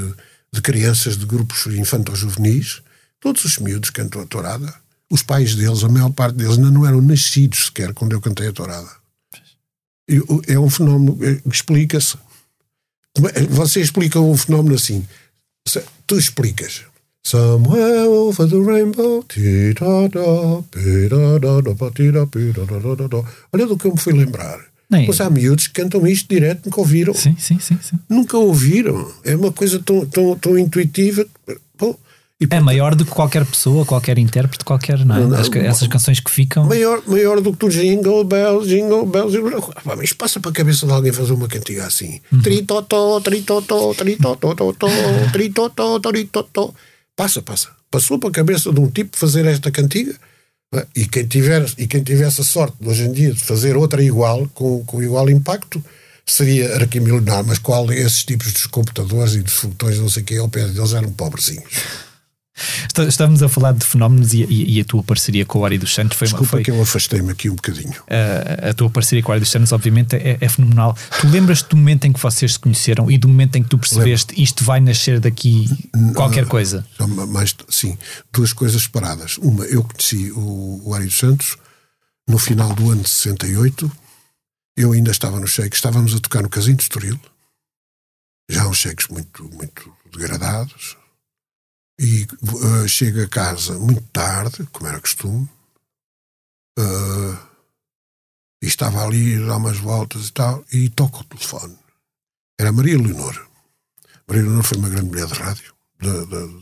de crianças de grupos infanto-juvenis, todos os miúdos cantam a tourada. Os pais deles, a maior parte deles, ainda não eram nascidos sequer quando eu cantei a tourada. É um fenómeno, eh, explica-se. É- Você explica um fenómeno assim. Tu explicas. Somewhere over the rainbow. Olha do que eu me fui lembrar. Nem- Pois há miúdos que cantam isto direto, nunca ouviram. Sim, sim, sim, sim. Nunca ouviram. É uma coisa tão, tão, tão intuitiva. Bom, É maior do que qualquer pessoa, qualquer intérprete, qualquer, não é? Não, ca- essas canções que ficam. maior, maior do que tu jingle bells, jingle bells. Ah, pá, Mas passa para a cabeça de alguém fazer uma cantiga assim. Tritotó, tritotó, tritotó, totó, tritotó, tritotó. Passa, passa. Passou para a cabeça de um tipo fazer esta cantiga. Ah, E quem, tiver, e quem tivesse a sorte hoje em dia de fazer outra igual, com, com igual impacto, seria arquimilionário. Mas qual esses tipos dos computadores e dos foguetões, não sei o que, ao pé deles eram pobrezinhos. Está- Estamos a falar de fenómenos e, e- e a tua parceria com o Ari dos Santos foi, uma- Desculpa foi que eu afastei-me aqui um bocadinho. a, a tua parceria com o Ari dos Santos, obviamente, é, é fenomenal. Tu lembras-te do momento em que vocês se conheceram e do momento em que tu percebeste isto vai nascer daqui qualquer coisa? Só ma- mais, sim, duas coisas separadas. Uma, eu conheci o, o Ari dos Santos no final do ano de 68. Eu ainda estava no cheque, estávamos a tocar no Casino de Estoril. Já uns cheques muito, muito degradados. E uh, chego a casa muito tarde, como era costume. Uh, e estava ali a dar umas voltas e tal, e toco o telefone. Era Maria Leonor. Maria Leonor foi uma grande mulher de rádio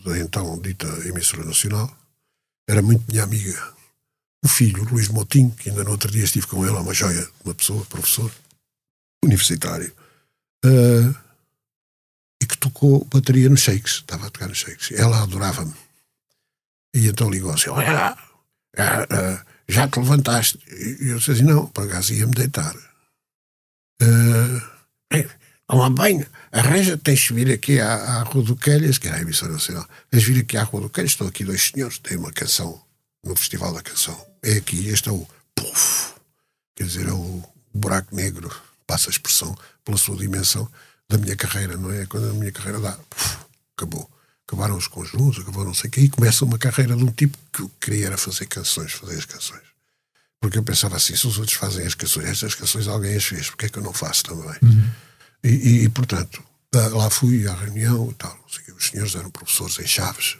da, então dita emissora nacional, era muito minha amiga. O filho, Luís Motinho, que ainda no outro dia estive com ele, uma joia, uma pessoa, professor universitário, eh, e que tocou bateria nos shakes, estava a tocar nos shakes. Ela adorava-me. E então ligou assim: Olha, já, eh, já te levantaste? E eu disse assim: Não, por acaso ia-me deitar. Eh, Toma bem, arranja, tens de vir aqui à, à Rua do Quelhas, que era a emissora nacional, tens de vir aqui à Rua do Quelhas, estão aqui dois senhores, têm uma canção no Festival da Canção. É aqui, este é o puf, quer dizer, é o buraco negro, passa a expressão, pela sua dimensão da minha carreira, não é? Quando a minha carreira dá, puf, acabou. Acabaram os conjuntos, acabou não sei o quê, e começa uma carreira de um tipo que eu queria era fazer canções, fazer as canções. Porque eu pensava assim, se os outros fazem as canções, estas canções alguém as fez, porque é que eu não faço também? E, e, e, portanto, lá fui à reunião e tal. Os senhores eram professores em Chaves.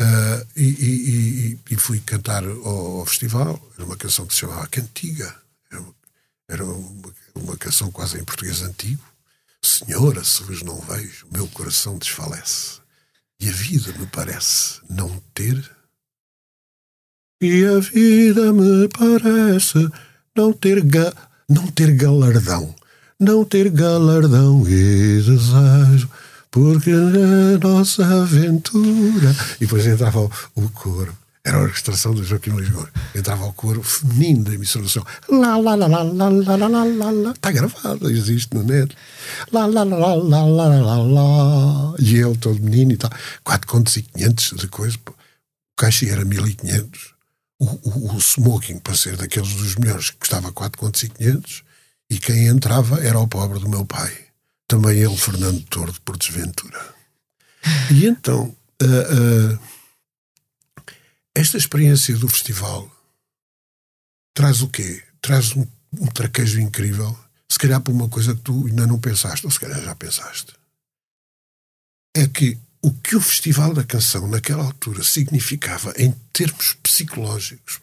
Uh, e, e, e, e, fui cantar ao, ao, festival. Era uma canção que se chamava Cantiga. Era uma, era uma, uma canção quase em português antigo. Senhora, se vos não vejo, meu coração desfalece. E a vida me parece não ter. E a vida me parece não ter, ga, não ter galardão. Não ter galardão e desejo porque na nossa aventura. E depois entrava o, o coro. Era a orquestração do Joaquim Lisboa. Entrava o coro feminino da emissora do som. Lá, lá, lá, lá, lá, lá, lá, lá, lá, lá. Está gravado, existe no net. Lá, lá, lá, lá, lá, lá, lá, lá. E ele todo menino e tal. 4 contos e 500 de coisa. O caixa era 1500. O, o, o smoking, para ser daqueles dos melhores, custava 4 contos e 500. E quem entrava era o pobre do meu pai também ele, Fernando Tordo, por desventura. E então, uh, uh, esta experiência do festival traz o quê? Traz um, um traquejo incrível, se calhar por uma coisa que tu ainda não pensaste, ou se calhar já pensaste. É que o que o Festival da Canção naquela altura significava em termos psicológicos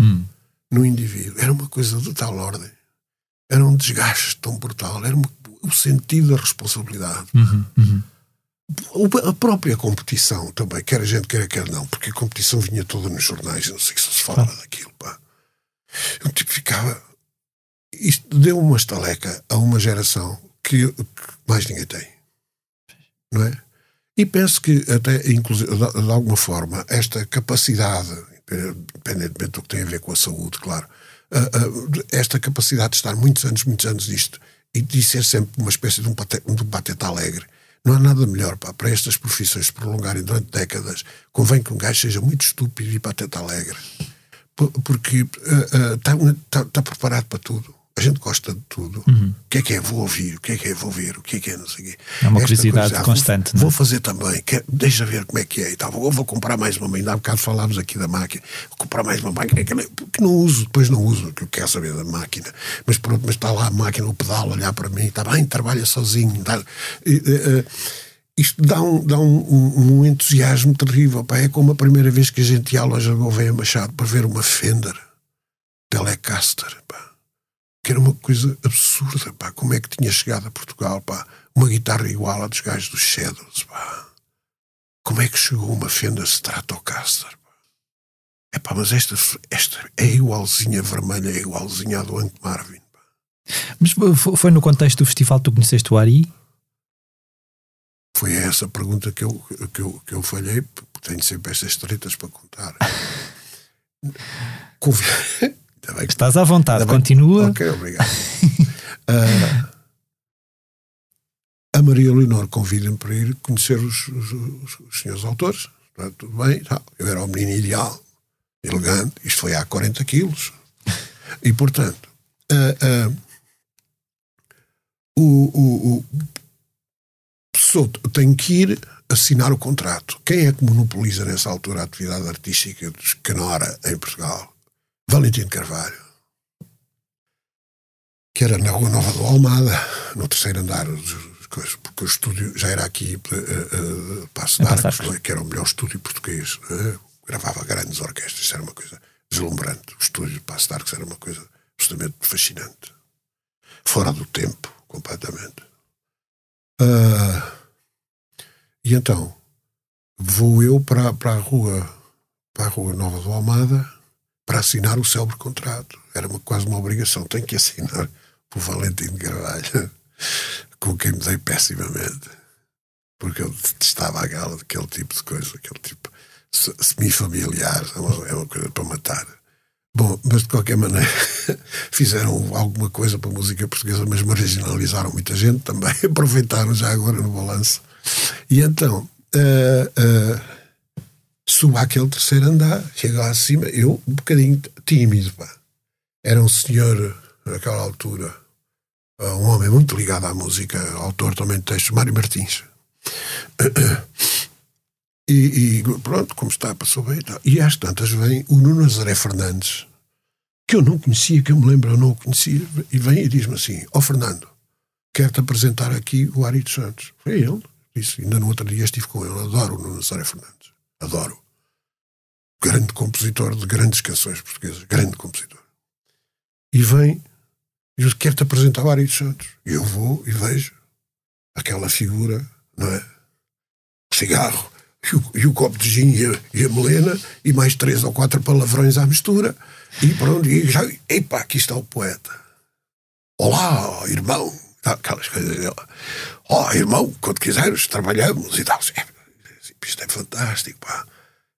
hum. no indivíduo era uma coisa de tal ordem. Era um desgaste tão brutal, era uma o sentido da responsabilidade. Uhum, uhum. A própria competição também, quer a gente queira, quer não, porque a competição vinha toda nos jornais, não sei se se falava ah. daquilo, pá. Eu tipo ficava. Isto deu uma estaleca a uma geração que, que mais ninguém tem. Não é? E penso que, até, inclusive, de, alguma forma, esta capacidade, independentemente do que tem a ver com a saúde, claro, esta capacidade de estar muitos anos, muitos anos disto, e de ser sempre uma espécie de um, pateta, um pateta alegre. Não há nada melhor pá, para estas profissões se prolongarem durante décadas. Convém que um gajo seja muito estúpido e pateta alegre. Porque está uh, uh, tá, tá preparado para tudo. A gente gosta de tudo. Uhum. O que é que é? Vou ouvir. O que é que é? Vou ver. O que é que é? Não sei o quê. É uma Esta curiosidade coisa, ah, constante. Vou, vou, fazer também. Quer, deixa ver como é que é. E tal. Vou, vou comprar mais uma. Ainda há bocado falámos aqui da máquina. Vou comprar mais uma máquina que não uso. Depois não uso. Que eu quero saber da máquina. Mas pronto, mas está lá a máquina, o pedal, olhar para mim. Está bem, trabalha sozinho. Dá, uh, isto dá, um, dá um, um, um entusiasmo terrível. Pá. É como a primeira vez que a gente ia à loja de Gouveia Machado para ver uma Fender Telecaster. Pá que era uma coisa absurda, pá. Como é que tinha chegado a Portugal, pá? Uma guitarra igual à dos gajos dos Shadows, pá. Como é que chegou uma Fender Stratocaster, pá? É pá, mas esta, esta é igualzinha vermelha, é igualzinha à do Hank Marvin, pá. Mas foi no contexto do festival que tu conheceste o Ari? Foi essa pergunta que eu, que eu, que eu falhei, porque tenho sempre estas tretas para contar. Estás à vontade, continua. Ok, obrigado. uh, a Maria Leonor convida-me para ir conhecer os, os, os, os senhores autores. Tá, tudo bem, tá. eu era o menino ideal, elegante, isto foi há 40 quilos. E, portanto, uh, uh, o, o, o pessoa tem que ir assinar o contrato. Quem é que monopoliza nessa altura a atividade artística dos Canora em Portugal? Valentim Carvalho, que era na Rua Nova do Almada, no terceiro andar, porque o estúdio já era aqui uh, uh, Passo de Arcos, é? que era o melhor estúdio português. Uh, gravava grandes orquestras, isso era uma coisa deslumbrante. O estúdio de Passo de Arcos era uma coisa absolutamente fascinante. Fora do tempo, completamente. Uh, e então, vou eu para, para a rua para a rua Nova do Almada para assinar o célebre contrato. Era uma, quase uma obrigação. Tenho que assinar por Valentim de Carvalho, com quem me dei pessimamente. Porque eu detestava a gala daquele tipo de coisa, aquele tipo semi-familiar, é uma, é uma coisa para matar. Bom, mas de qualquer maneira fizeram alguma coisa para a música portuguesa, mas marginalizaram muita gente também, aproveitaram já agora no balanço. E então, uh, subo àquele terceiro andar, chego lá acima, eu um bocadinho tímido, pá. Era um senhor, naquela altura, um homem muito ligado à música, autor também de textos, Mário Martins. E, e, pronto, como está, passou bem. Tá. E às tantas vem o Nuno Nazaré Fernandes, que eu não conhecia, que eu me lembro, eu não o conhecia, e vem e diz-me assim: Ó oh, Fernando, quero-te apresentar aqui o Ari dos Santos. Foi ele. Disse, ainda no outro dia estive com ele. Adoro o Nuno Nazário Fernandes. Adoro. Grande compositor de grandes canções portuguesas. Grande compositor. E vem e diz, quero-te apresentar o Ari Santos. E eu vou e vejo aquela figura, não é? O cigarro e o, e o copo de gin e a, e a, melena e mais três ou quatro palavrões à mistura. E pronto, e já, epá, aqui está o poeta. Olá, irmão. Aquelas coisas. Ó, oh, irmão, quando quiseres, trabalhamos e tal. Isto é fantástico, pá.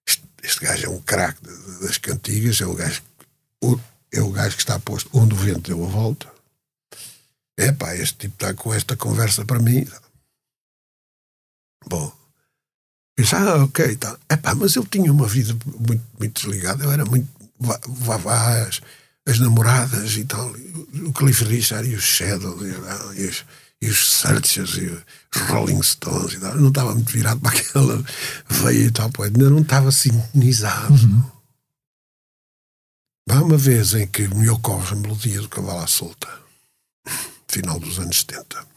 Este, este gajo é um craque das cantigas, é o gajo, é o gajo que está posto onde o vento deu a volta. É pá, este tipo está com esta conversa para mim. Bom, Disse, ah, ok, tá. Epá, mas eu tinha uma vida muito, muito desligada, eu era muito vavaz, as namoradas e tal, o Cliff Richard e os Shadows e, e os, e os Searchers e Rolling Stones e tal. Não estava muito virado para aquela veia e tal, pô, ainda não estava sintonizado. Uhum. Há uma vez em que me ocorre a melodia do Cavalo à Solta, final dos anos 70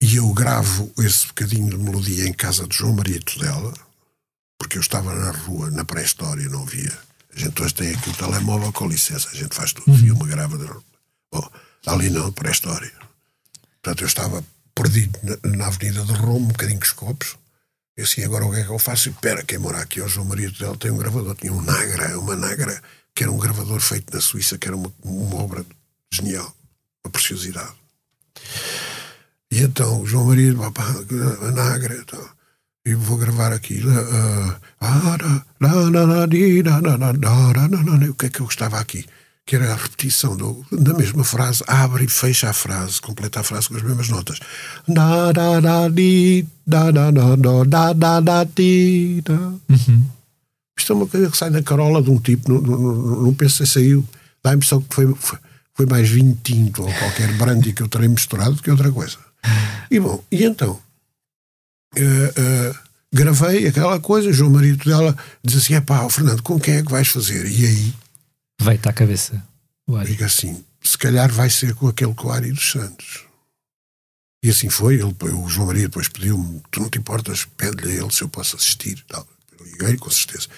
e eu gravo esse bocadinho de melodia em casa de João Maria Tudela, porque eu estava na rua, na pré-história, não via. A gente hoje tem aqui o telemóvel, com licença, a gente faz tudo. Uhum. uma grava. De... Bom, ali não, pré-história. Portanto, eu estava perdido na, na Avenida de Roma, um bocadinho com os copos. E assim, agora o que é que eu faço? E pera, quem mora aqui, o João Maria Tudela, tem um gravador, tinha um Nagra, uma Nagra, que era um gravador feito na Suíça, que era uma, uma obra genial, uma preciosidade. E então, João Maria, Nagra, então, e vou gravar aqui. O que é que eu gostava aqui? Que era a repetição do, da mesma frase, abre e fecha a frase, completa a frase com as mesmas notas. Da, da, da, di, da, da, da, da, da, da, di, da. Uhum. Isto é uma coisa que sai da carola de um tipo, não, não, não penso se saiu. Dá a impressão que foi, foi, foi mais vinho tinto ou qualquer brandy que eu terei misturado do que outra coisa. E bom, e então uh, uh, gravei aquela coisa, João Marido dela diz assim: é pá, Fernando, com quem é que vais fazer? E aí veio-te à cabeça. Diga assim: se calhar vai ser com aquele Coari dos Santos. E assim foi. Ele, o João Maria depois pediu-me: tu não te importas, pede-lhe a ele se eu posso assistir. Tal. Eu liguei, com certeza.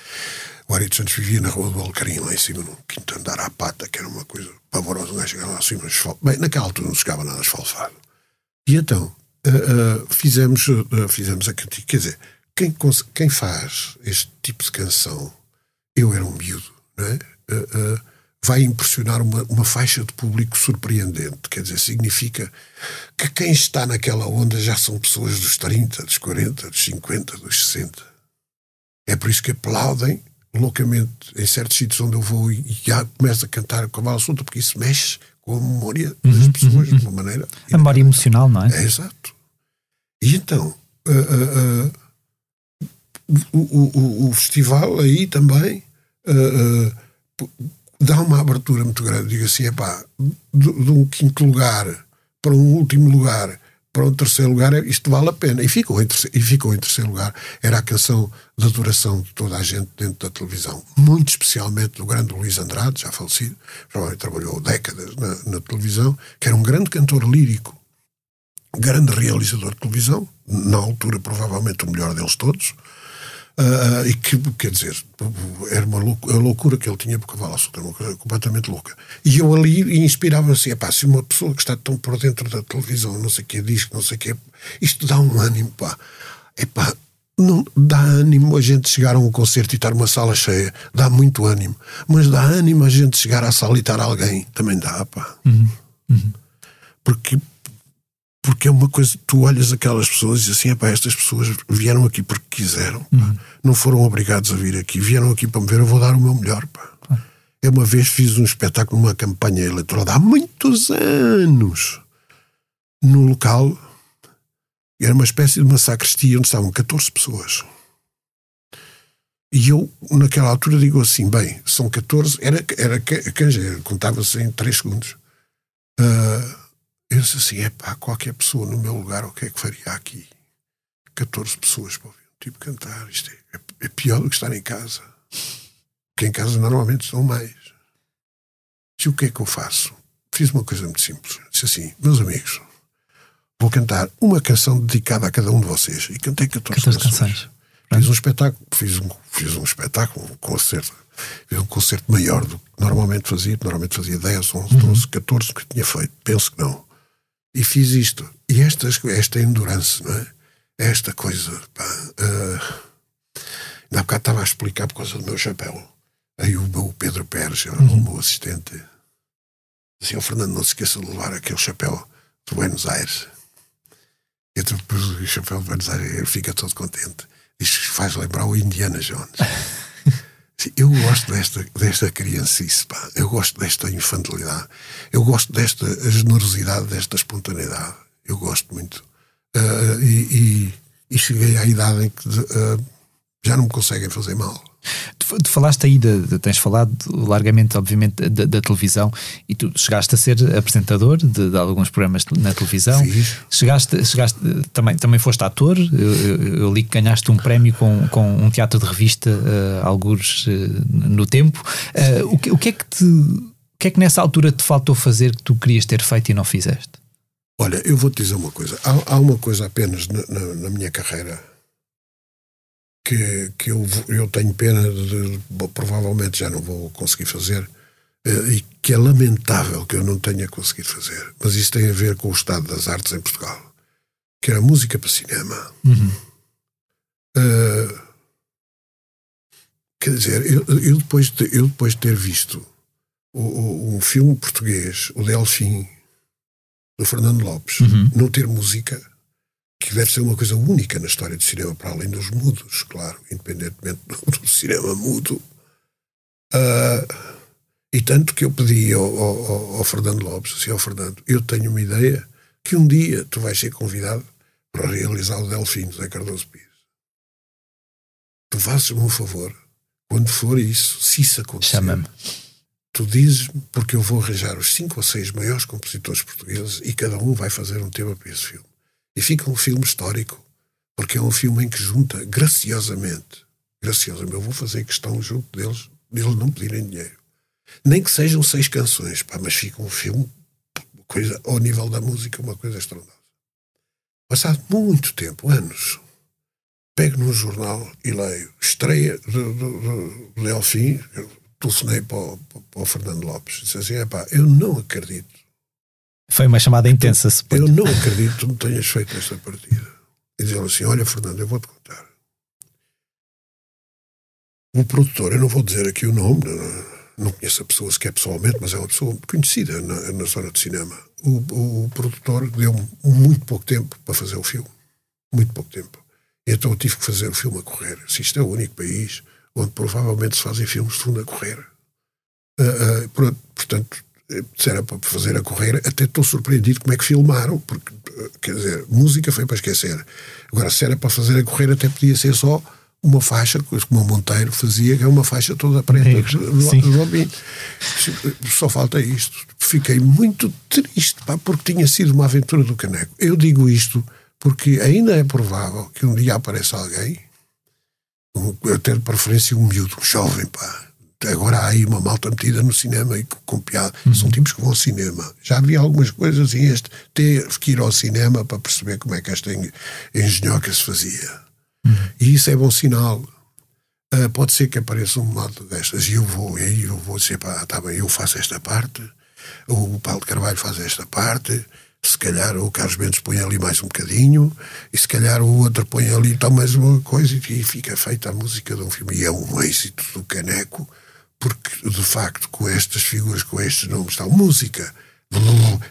O Ari dos Santos vivia na rua do Alcarim, lá em cima, no quinto andar à pata, que era uma coisa pavorosa. Gajo chegava lá acima, bem, naquela altura não chegava nada esfalfado. E então uh, uh, fizemos, uh, fizemos a cantiga. Quer dizer, quem, quem faz este tipo de canção, eu era um miúdo, é? vai impressionar uma, uma faixa de público surpreendente. Quer dizer, significa que quem está naquela onda já são pessoas dos 30, dos 40, dos 50, dos 60. É por isso que aplaudem loucamente em certos sítios onde eu vou e, já começo a cantar com a solta, porque isso mexe com a memória das uhum, pessoas uhum, de uma maneira. A memória emocional, não é? É exato. E então, uh, uh, o, o, o, festival aí também uh, dá uma abertura muito grande. Diga assim, é pá, de, de um quinto lugar para um último lugar para o terceiro lugar, isto vale a pena. E ficou, em terceiro, e ficou em terceiro lugar. Era a canção de adoração de toda a gente dentro da televisão. Muito especialmente do grande Luís Andrade, já falecido, provavelmente trabalhou décadas na, na televisão, que era um grande cantor lírico, grande realizador de televisão, na altura provavelmente o melhor deles todos, Uh, e que, quer dizer, era uma loucura, a loucura que ele tinha por cavalo solto, era uma coisa completamente louca. E eu ali inspirava-me assim: pá, se uma pessoa que está tão por dentro da televisão, não sei o que, diz não sei o que, isto dá um ânimo, pá. É pá, não dá ânimo a gente chegar a um concerto e estar uma sala cheia, dá muito ânimo. Mas dá ânimo a gente chegar à sala e estar alguém, também dá, pá. Uhum. Uhum. Porque porque é uma coisa, tu olhas aquelas pessoas e dizes assim, pá, estas pessoas vieram aqui porque quiseram, uhum. não foram obrigados a vir aqui, vieram aqui para me ver, eu vou dar o meu melhor, pá. Uhum. Eu uma vez fiz um espetáculo numa campanha eleitoral há muitos anos no local, era uma espécie de uma sacristia onde estavam 14 pessoas. E eu, naquela altura, digo assim: bem, são 14, era, era contava-se em 3 segundos. Uh, eu disse assim: é pá, qualquer pessoa no meu lugar, o que é que faria aqui? 14 pessoas para ouvir um tipo cantar. Isto é, é, é pior do que estar em casa. Porque em casa normalmente são mais. E o que é que eu faço? fiz uma coisa muito simples. Disse assim, meus amigos, vou cantar uma canção dedicada a cada um de vocês. E cantei 14, 14 canções. canções. Fiz um espetáculo, fiz um, fiz um espetáculo, um concerto, fiz um concerto maior do que normalmente fazia, normalmente fazia 10, 11, 12, 14 que tinha feito, penso que não. E fiz isto. E esta, esta endurance, não é? Esta coisa, pá, uh, ainda há bocado estava a explicar por causa do meu chapéu. Aí o meu Pedro Pérez, era o meu assistente, disse, o Fernando, não se esqueça de levar aquele chapéu de Buenos Aires. E depois o chapéu de Buenos Aires, ele fica todo contente. Diz faz lembrar o Indiana Jones. Eu gosto desta, desta criancice, pá. eu gosto desta infantilidade, eu gosto desta generosidade, desta espontaneidade. Eu gosto muito. Uh, e, e, e, cheguei à idade em que uh, já não me conseguem fazer mal. Tu, tu falaste aí, de, de, tens falado largamente, obviamente, da, da, televisão e tu chegaste a ser apresentador de, de alguns programas na televisão. Fiz. Chegaste, chegaste também, também foste ator. Eu, eu, eu, li que ganhaste um prémio com, com um teatro de revista, uh, alguns uh, no tempo. Uh, o, que, o que é que te. O que é que nessa altura te faltou fazer que tu querias ter feito e não fizeste? Olha, eu vou-te dizer uma coisa. Há, há uma coisa apenas na, na, na minha carreira que, que eu, eu tenho pena de, provavelmente já não vou conseguir fazer eh, e que é lamentável que eu não tenha conseguido fazer. Mas isso tem a ver com o estado das artes em Portugal, que era música para cinema. Uhum. Uh, quer dizer, eu, eu, depois de, eu depois de ter visto o, o, um filme português, o Delfim, do Fernando Lopes, uhum. não ter música, que deve ser uma coisa única na história do cinema, para além dos mudos, claro, independentemente do, do cinema mudo. Uh, e tanto que eu pedi ao, ao, ao Fernando Lopes, assim, ao Fernando, eu tenho uma ideia que um dia tu vais ser convidado para realizar o Delfim Zé Cardoso Pires. Tu fazes-me um favor, quando for isso, se isso acontecer, chama-me. Tu dizes-me porque eu vou arranjar os cinco ou seis maiores compositores portugueses e cada um vai fazer um tema para esse filme. E fica um filme histórico, porque é um filme em que junta graciosamente, graciosamente, eu vou fazer questão junto deles, deles não pedirem dinheiro. Nem que sejam seis canções, pá, mas fica um filme, coisa, ao nível da música, uma coisa estrondosa. Passado muito tempo, anos, pego num jornal e leio estreia do Delfim, telefonei para o, para o Fernando Lopes, disse assim, eu não acredito foi uma chamada intensa, se Eu não acredito que me tenhas feito esta partida. E diz assim: Olha, Fernando, eu vou-te contar. O produtor, eu não vou dizer aqui o nome, não, não conheço a pessoa sequer pessoalmente, mas é uma pessoa conhecida na, na zona de cinema. O, o, o produtor deu-me muito pouco tempo para fazer o filme. Muito pouco tempo. Então eu tive que fazer o filme a correr. Se isto é o único país onde provavelmente se fazem filmes de fundo a correr. Uh, uh, portanto, se era para fazer a correr, até estou surpreendido como é que filmaram, porque, quer dizer, música foi para esquecer. Agora, se era para fazer a correr, até podia ser só uma faixa, como o Monteiro fazia, que é uma faixa toda preta do Robin. Só falta isto. Fiquei muito triste, pá, porque tinha sido uma aventura do Caneco. Eu digo isto porque ainda é provável que um dia apareça alguém, até de preferência um miúdo, um jovem, pá, agora há aí uma malta metida no cinema e com piada. Uhum. São tipos que vão ao cinema. Já havia algumas coisas e este ter que ir ao cinema para perceber como é que esta engenhoca se fazia. Uhum. E isso é bom sinal. Uh, pode ser que apareça um modo destas e eu vou, e aí eu vou dizer, pá, tá bem, eu faço esta parte, o Paulo de Carvalho faz esta parte, se calhar o Carlos Mendes põe ali mais um bocadinho, e se calhar o outro põe ali então mais uma coisa, e fica feita a música de um filme. E é um êxito do caneco porque de facto com estas figuras, com estes nomes, tal música,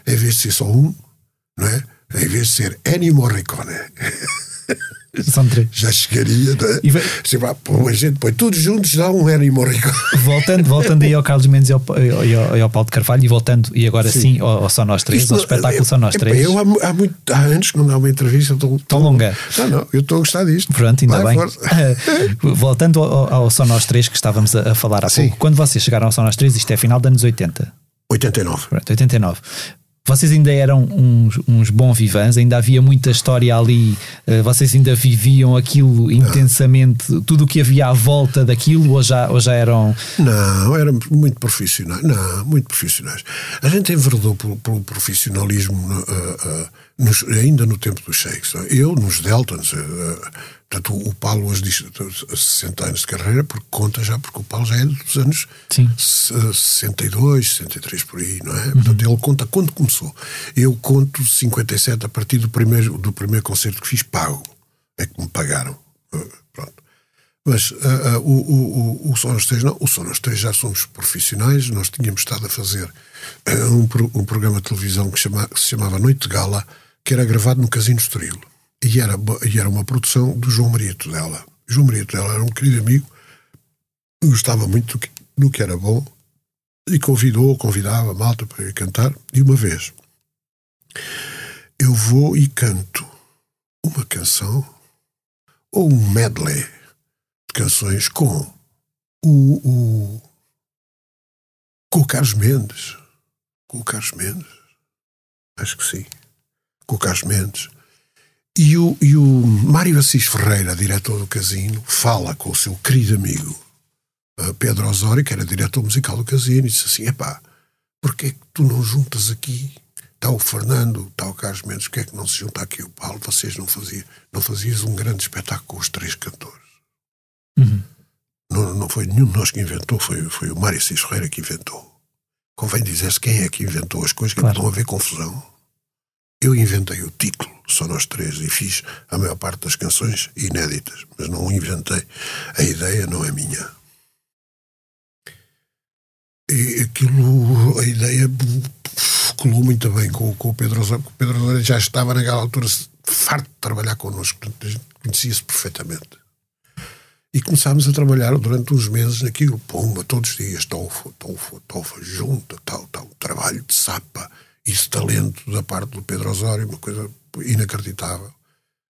em vez de ser só um, não é? Em vez de ser Ennio Morricone. São três. Já chegaria, não é? E vai... Assim, pô, a gente põe todos juntos, dá um Ennio Morricone. Voltando, voltando aí ao Carlos Mendes e ao, ao, ao Paulo de Carvalho, e voltando, e agora sim, sim ao, ao Só Nós Três, Isto, ao espetáculo Só Nós Três. Eu, há, há, muito, há anos, quando há uma entrevista, estou. Tão longa. Não, não, eu estou a gostar disto. Pronto, ainda Vai, bem. voltando ao, ao Só Nós Três, que estávamos a, a falar há sim. pouco, quando vocês chegaram ao Só Nós Três, isto é final dos anos 80. 89. Pronto, 89 vocês ainda eram uns, uns bons vivans, ainda havia muita história ali, uh, vocês ainda viviam aquilo intensamente, tudo o que havia à volta daquilo, ou já, ou já eram. Não, éramos muito profissionais. Não, muito profissionais. A gente enverdou pelo, pelo profissionalismo uh, uh, nos, ainda no tempo dos shakes. Eu, nos Deltons, Portanto, o Paulo hoje diz 60 anos de carreira, porque conta já, porque o Paulo já é dos anos Sim. 62, 63 por aí, não é? Uhum. Portanto, ele conta quando começou. Eu conto 57 a partir do primeiro, do primeiro concerto que fiz pago. É que me pagaram. Uh, pronto. Mas uh, uh, o, o, o, Sonos 3 não. O Sonos 3 já somos profissionais. Nós tínhamos estado a fazer um, um programa de televisão que, chama, que se chamava Noite de Gala, que era gravado no Casino Estoril e era, e era uma produção do João Maria Tudela. João Maria Tudela era um querido amigo, gostava muito do que, do que era bom e convidou, convidava a malta para ir cantar. E uma vez eu vou e canto uma canção ou um medley de canções com o, o com o Carlos Mendes. Com o Carlos Mendes. Acho que sim. Com o Carlos Mendes. E o, e o Mário Assis Ferreira, diretor do Casino, fala com o seu querido amigo uh, Pedro Osório, que era diretor musical do Casino, e disse assim: epá, porquê é que tu não juntas aqui? Está o Fernando, está o Carlos Mendes, porquê é que não se junta aqui o Paulo? Vocês não faziam, não fazias um grande espetáculo com os três cantores. Uhum. Não, não foi nenhum de nós que inventou, foi, foi o Mário Assis Ferreira que inventou. Convém dizer-se quem é que inventou as coisas, que claro. não haver confusão. Eu inventei o título, só nós três, e fiz a maior parte das canções inéditas, mas não inventei. A ideia não é minha. E aquilo, a ideia colou muito bem com, com o Pedro Osório, porque o Pedro Osório já estava naquela altura farto de trabalhar connosco, conhecia-se perfeitamente. E começámos a trabalhar durante uns meses naquilo, pomba, todos os dias, tofa, tofa, tofa, junta, tal, tal, trabalho de sapa esse talento da parte do Pedro Osório, uma coisa inacreditável.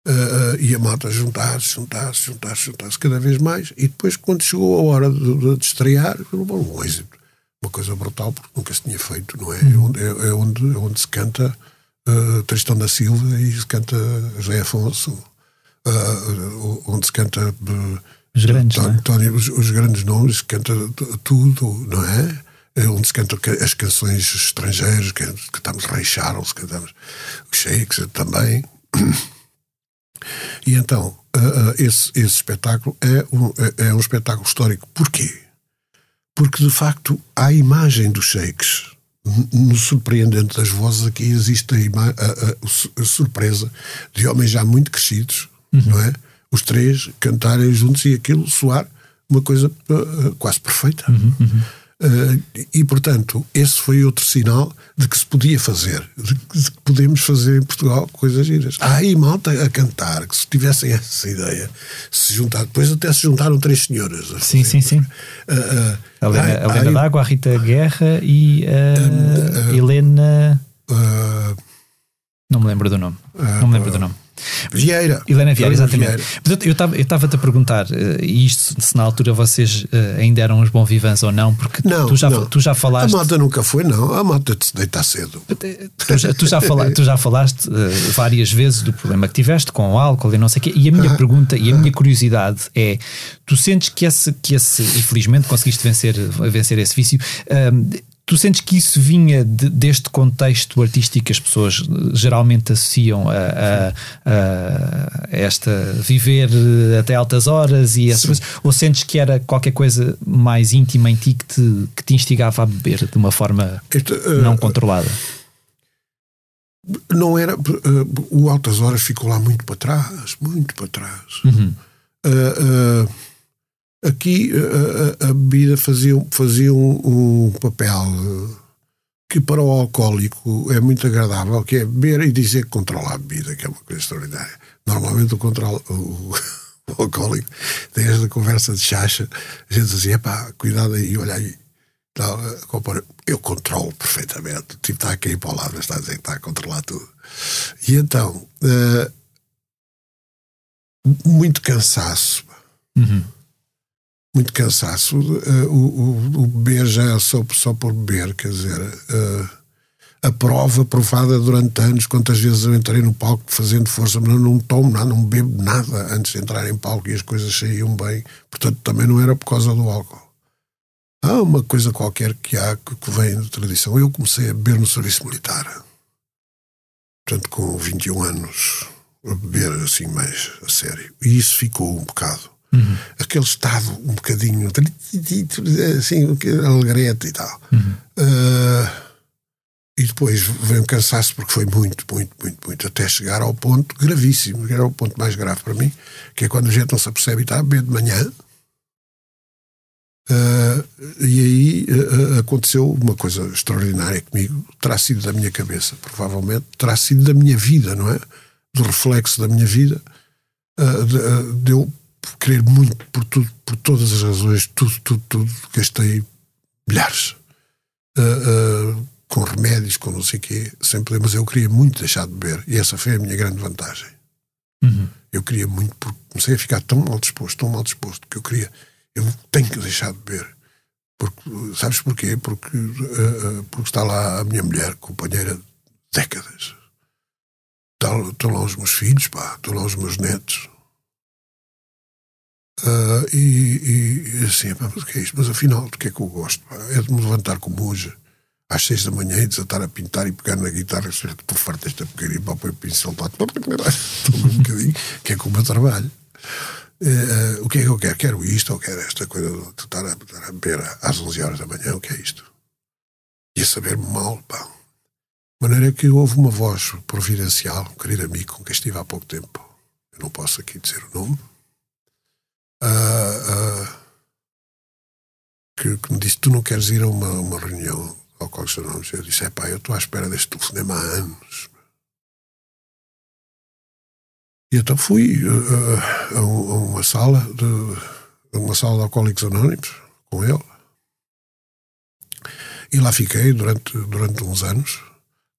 Uh, uh, e a malta juntar-se, juntar-se, juntar-se, juntar-se cada vez mais. E depois, quando chegou a hora de, de estrear, foi um êxito. Uma coisa brutal, porque nunca se tinha feito, não é? Uhum. É, é, onde, é onde se canta uh, Tristão da Silva e se canta José Afonso, uh, onde se canta. os grandes, Tony, é? os, os, grandes nomes, se canta tudo, não é? É onde se cantam as canções estrangeiras, que cantamos Ray Charles, cantamos os Shakes também. E então, esse, esse espetáculo é um, é, é um espetáculo histórico. Porquê? Porque, de facto, há a imagem dos Shakes. No surpreendente das vozes, aqui existe a, a, a, a surpresa de homens já muito crescidos, uhum. não é? Os três cantarem juntos e aquilo soar uma coisa uh, quase perfeita. Uhum, uhum. Uh, e, portanto, esse foi outro sinal de que se podia fazer, de que podemos fazer em Portugal coisas giras. Há aí malta a cantar, que se tivessem essa ideia, se juntar, depois até se juntaram três senhoras. Sim, sim, sim. Uh, uh, a Helena, D'Água, a Rita Guerra e a Helena. não me lembro do nome. não me lembro do nome. Vieira. Helena Vieira, exatamente. Vieira. eu estava-te a perguntar, uh, isto, se na altura vocês uh, ainda eram uns bons vivans ou não, porque não, tu, já, não. tu já falaste. A malta nunca foi, não. A malta se deita cedo. Tu já, tu já, fala, tu já falaste uh, várias vezes do problema que tiveste com o álcool e não sei o quê. E a minha ah, pergunta e a minha curiosidade é: tu sentes que esse, que esse infelizmente conseguiste vencer, vencer esse vício, Tu sentes que isso vinha de, deste contexto artístico que as pessoas eh, geralmente associam a, a, a esta viver até altas horas e essas coisas, ou sentes que era qualquer coisa mais íntima em ti que te, que te instigava a beber de uma forma este, uh, não controlada? Não era. Uh, o Altas Horas ficou lá muito para trás, muito para trás. Uhum. Uh, Aqui a, a, bebida fazia, fazia um, um, papel que para o alcoólico é muito agradável, que é beber e dizer que controla a bebida, que é uma coisa extraordinária. Normalmente o, controle, o, o alcoólico, desde a conversa de chacha, a gente dizia, pá, cuidado aí, olha aí. eu controlo perfeitamente. O tipo está a cair para o lado, está a dizer que está a controlar tudo. E então, uh, muito cansaço. Uhum muito cansaço. Uh, o, o, o, beber já é só, só por beber, quer dizer, uh, a prova provada durante anos, quantas vezes eu entrei no palco fazendo força, mas não tomo nada, não bebo nada antes de entrar em palco e as coisas saíam bem. Portanto, também não era por causa do álcool. Há uma coisa qualquer que há que, vem da tradição. Eu comecei a beber no serviço militar. Portanto, com 21 anos, a beber assim mais a sério. E isso ficou um bocado. Uhum. Aquele estado um bocadinho assim, alegrete e tal. Uhum. Uh, e depois veio um cansaço porque foi muito, muito, muito, muito, até chegar ao ponto gravíssimo, que era o ponto mais grave para mim, que é quando a gente não se apercebe e está a beber de manhã. Uh, e aí uh, aconteceu uma coisa extraordinária comigo, terá sido da minha cabeça, provavelmente, terá sido da minha vida, não é? Do reflexo da minha vida, uh, de, de eu querer muito por tudo, por todas as razões, tudo, tudo, tudo, gastei milhares. Uh, uh, com remédios, com não sei o quê, sempre, mas eu queria muito deixar de beber e essa foi a minha grande vantagem. Uhum. Eu queria muito, porque comecei a ficar tão mal disposto, tão mal disposto, que eu queria, eu tenho que deixar de beber. Porque, sabes porquê? Porque, uh, porque está lá a minha mulher, companheira de décadas. Estão lá os meus filhos, pá, estão lá os meus netos. Uh, e, e, assim, mas o que é isto? Mas afinal, do que é que eu gosto? É de me levantar como hoje às seis da manhã e desatar a pintar e pegar na guitarra estou farto desta porcaria para pôr o pincel estou um bocadinho, que é como eu trabalho. Uh, o que é que eu quero? Quero isto ou quero esta coisa de estar a, estar a beber às 11 horas da manhã? O que é isto? E a saber-me mal, pá. De maneira que houve uma voz providencial, um querido amigo com quem estive há pouco tempo, eu não posso aqui dizer o nome, que, que, me disse: Tu não queres ir a uma, uma reunião Alcoólicos Anónimos. Eu disse: é pá, eu estou à espera deste telefonema há anos. E então fui uh, a, uma sala de uma sala de Alcoólicos Anónimos com ele. E lá fiquei durante, durante uns anos,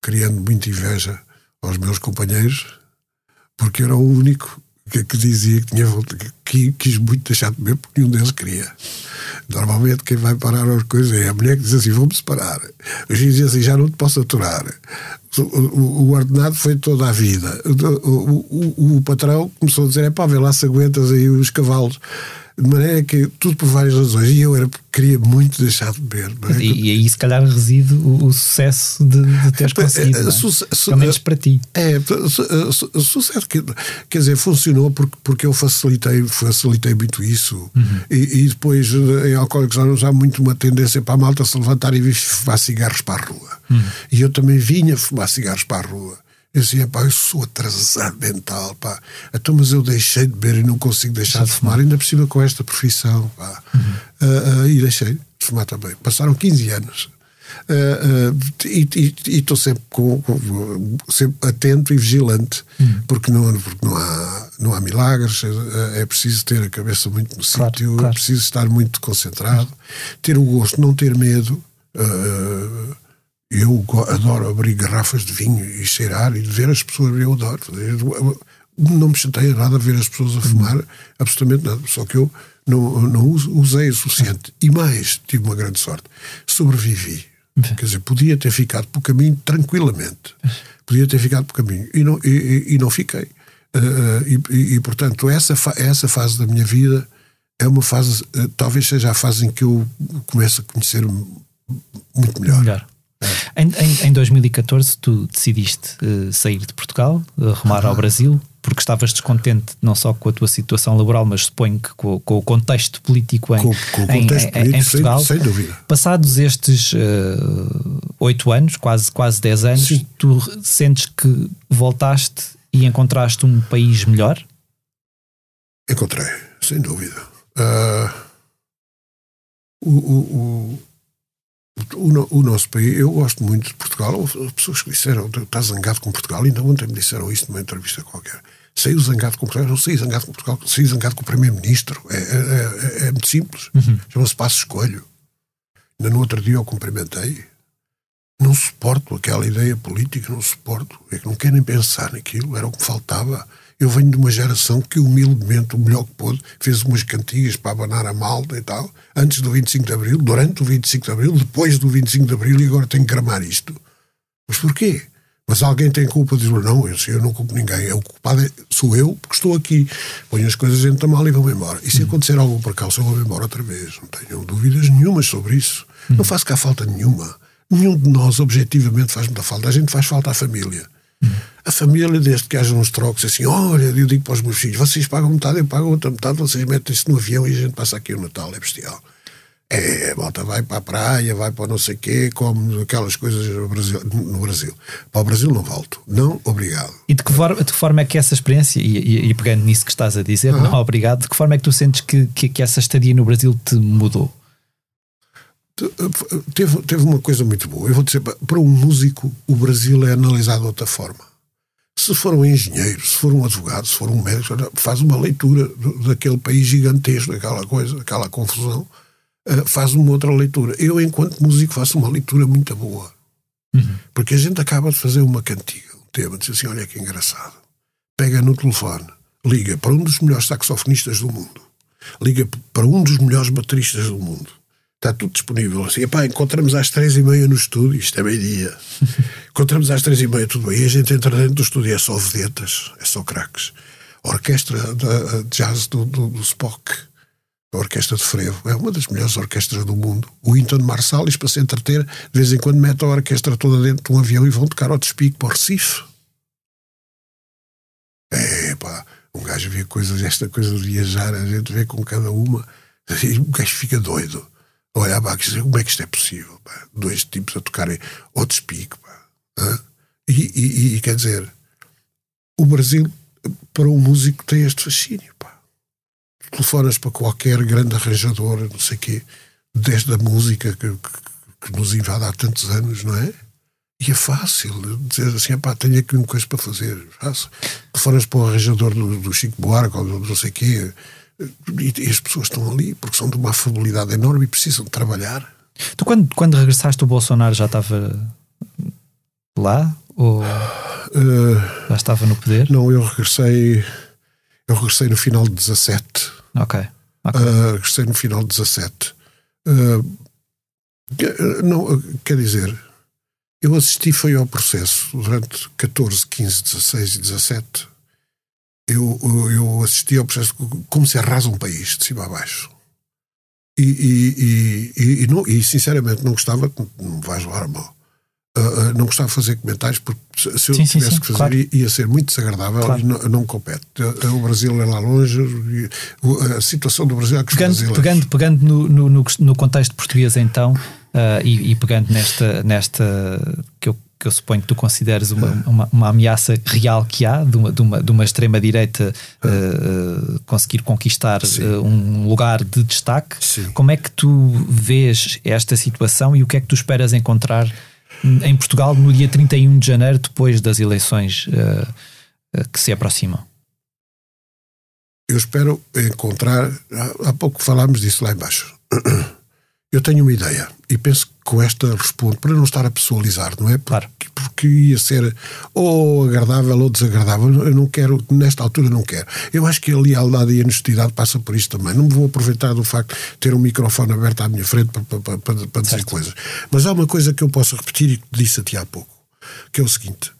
criando muita inveja aos meus companheiros, porque era o único que, que dizia que, tinha, que quis muito deixar de beber porque nenhum deles queria. Normalmente quem vai parar as coisas é a mulher que diz assim, vamos parar. Os filhos dizem assim, já não te posso aturar. O, o, o ordenado foi toda a vida. O, o, patrão começou a dizer, é pá, vê lá se aguentas aí os cavalos de maneira que, tudo por várias razões, e eu era, queria muito deixar de beber. É? E, e, aí, se calhar, reside o, o sucesso de, de teres conseguido. É, é? Pelo menos para ti. É, sucesso, quer, quer dizer, funcionou porque, porque eu facilitei, facilitei muito isso. Uhum. E, e, depois, em Alcoólicos Anónimos, há muito uma tendência para a malta se levantar e vir fumar cigarros para a rua. Uhum. E eu também vinha fumar cigarros para a rua. Eu dizia, pá, eu sou atrasado mental, pá. Então, mas eu deixei de beber e não consigo deixar de fumar, ainda por cima com esta profissão, pá. Uhum. Uh, uh, e deixei de fumar também. Passaram 15 anos. Uh, e estou sempre, com, com, sempre atento e vigilante, uhum. porque, não, porque não, há, não há milagres, é, é preciso ter a cabeça muito no claro, sítio, claro. é preciso estar muito concentrado, ter o gosto, não ter medo. Uh, eu adoro abrir garrafas de vinho e cheirar e ver as pessoas. Eu adoro. Não me chateia nada ver as pessoas a fumar, absolutamente nada. Só que eu não, não usei o suficiente. E mais, tive uma grande sorte. Sobrevivi. Quer dizer, podia ter ficado pelo caminho tranquilamente. Podia ter ficado pelo caminho. E não, e, e não fiquei. Uh, e, e, portanto, essa, essa fase da minha vida é uma fase, uh, talvez seja a fase em que eu começo a conhecer muito melhor. melhor. Em, em, em 2014, tu decidiste uh, sair de Portugal, uh, rumar uhum. ao Brasil, porque estavas descontente não só com a tua situação laboral, mas suponho que com, com o contexto político em, com, com contexto em, político, em, Portugal. Sem, sem, dúvida. Passados estes uh, oito uh, anos, quase, quase dez anos, Sim. tu sentes que voltaste e encontraste um país melhor? Encontrei, sem dúvida. Uh, o, o, o, o, nosso país, eu gosto muito de Portugal. As pessoas que disseram, está zangado com Portugal, ainda ontem me disseram isso numa entrevista qualquer. Saiu zangado com Portugal, não saí zangado com Portugal, saí zangado com o Primeiro-Ministro. É, é, é, é, muito simples. Uhum. Chama-se Passo Escolho. Ainda no outro dia eu cumprimentei. Não suporto aquela ideia política, não suporto. É que não querem pensar naquilo, era o que faltava. Eu venho de uma geração que humildemente, o melhor que pôde, fez umas cantigas para abanar a malta e tal, antes do 25 de Abril, durante o 25 de Abril, depois do 25 de Abril, e agora tenho que gramar isto. Mas porquê? Mas alguém tem culpa de dizer, não, eu, eu não culpo ninguém. O culpado é, sou eu, porque estou aqui. Ponho as coisas dentro da mala e vou-me embora. E se acontecer algum percalço, eu vou-me embora outra vez. Não tenho dúvidas nenhumas sobre isso. Não faço cá falta nenhuma. Nenhum de nós, objetivamente, faz muita falta. A gente faz falta à família. A família, desde que haja uns trocos assim, olha, eu digo para os meus filhos, vocês pagam metade, eu pago outra metade, vocês metem-se no avião e a gente passa aqui o Natal, é bestial. É, a volta vai para a praia, vai para não sei quê, come aquelas coisas no Brasil. No Brasil. Para o Brasil não volto. Não, obrigado. E de que forma, de que forma é que essa experiência, e, e, e pegando nisso que estás a dizer, não obrigado, de que forma é que tu sentes que, que, que essa estadia no Brasil te mudou? Teve, teve uma coisa muito boa. Eu vou dizer, para um músico, o Brasil é analisado de outra forma. Se for um engenheiro, se for um advogado, se for um médico, faz uma leitura daquele país gigantesco, daquela coisa, aquela confusão, eh, faz uma outra leitura. Eu, enquanto músico, faço uma leitura muito boa. Uhum. Porque a gente acaba de fazer uma cantiga, um tema, diz assim: olha que engraçado. Pega no telefone, liga para um dos melhores saxofonistas do mundo, liga para um dos melhores bateristas do mundo Está tudo disponível. Assim, epá, encontramos às três e meia no estúdio, isto é meio-dia. encontramos às três e meia, tudo bem. E a gente entra dentro do estúdio, é só vedetas, é só craques. A orquestra de jazz do, do, do, Spock, a orquestra de frevo, é uma das melhores orquestras do mundo. O Inton Marsalis, para se entreter, de vez em quando mete a orquestra toda dentro de um avião e vão tocar ao despique para o Recife. É, pá, um gajo vê coisas, esta coisa de viajar, a gente vê com cada uma, e o gajo fica doido aqui e como é que isto é possível? Pá? Dois tipos a tocarem ao despique. E, e, e, quer dizer, o Brasil, para um músico, tem este fascínio. Pá. Telefonas para qualquer grande arranjador, não sei o quê, desde a música que, que, que, nos invade há tantos anos, não é? E é fácil dizer assim, pá, tenho aqui uma coisa para fazer. Fácil. Telefonas para o arranjador do, do Chico Buarque ou do não sei o quê e, as pessoas estão ali porque são de uma afabilidade enorme e precisam de trabalhar. Tu, quando, quando regressaste, o Bolsonaro já estava lá? Ou uh, já estava no poder? Não, eu regressei. Eu regressei no final de 17. Ok. okay. Uh, regressei no final de 17. Uh, não, quer dizer, eu assisti foi ao processo durante 14, 15, 16 e 17 eu, eu assisti ao processo como se arrasa um país de cima a baixo. E, e, e, e, não, sinceramente não gostava, não vais levar a mal, uh, uh, não gostava de fazer comentários porque se eu sim, tivesse sim, que fazer claro. ia, ser muito desagradável claro. e não, não compete. Uh, o Brasil é lá longe, a situação do Brasil é que pegando, pegando, pegando no, no, no, contexto português então e, pegando nesta, nesta que eu que eu suponho que tu consideres uma, uma, uma ameaça real que há de uma, de uma, de uma extrema-direita uh, conseguir conquistar uh, um lugar de destaque. Sim. Como é que tu vês esta situação e o que é que tu esperas encontrar em Portugal no dia 31 de janeiro, depois das eleições uh, que se aproximam? Eu espero encontrar. Há pouco falámos disso lá embaixo. Eu tenho uma ideia e penso que com esta respondo para não estar a pessoalizar, não é? Claro. Porque, porque ia ser ou agradável ou desagradável. Eu não quero, nesta altura, não quero. Eu acho que a lealdade e a honestidade passa por isto também. Não me vou aproveitar do facto de ter um microfone aberto à minha frente para, para, para, para dizer coisas. Mas há uma coisa que eu posso repetir e que disse a ti há pouco, que é o seguinte.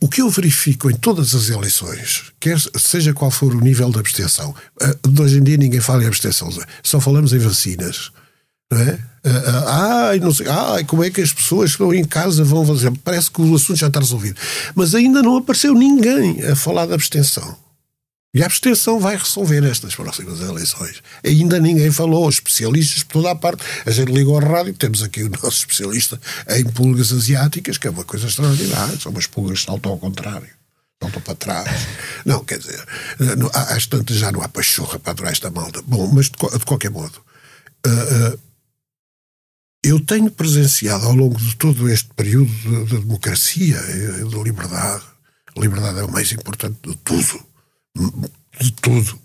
O que eu verifico em todas as eleições, quer seja qual for o nível de abstenção, eh, de hoje em dia ninguém fala em abstenção, só falamos em vacinas não é? Ai, não sei, ai, como é que as pessoas que estão em casa vão fazer? Parece que o assunto já está resolvido. Mas ainda não apareceu ninguém a falar da abstenção. E a abstenção vai resolver estas próximas eleições. Ainda ninguém falou, especialistas por toda a parte. A gente liga ao rádio, temos aqui o nosso especialista em pulgas asiáticas, que é uma coisa extraordinária. São umas pulgas que saltam ao contrário, saltam para trás. Não, quer dizer, às tantas já não há pachorra para adorar esta malta. Bom, mas de, de qualquer modo, uh, uh, eu tenho presenciado ao longo de todo este período de, de democracia e de liberdade, a liberdade é o mais importante de tudo, de tudo.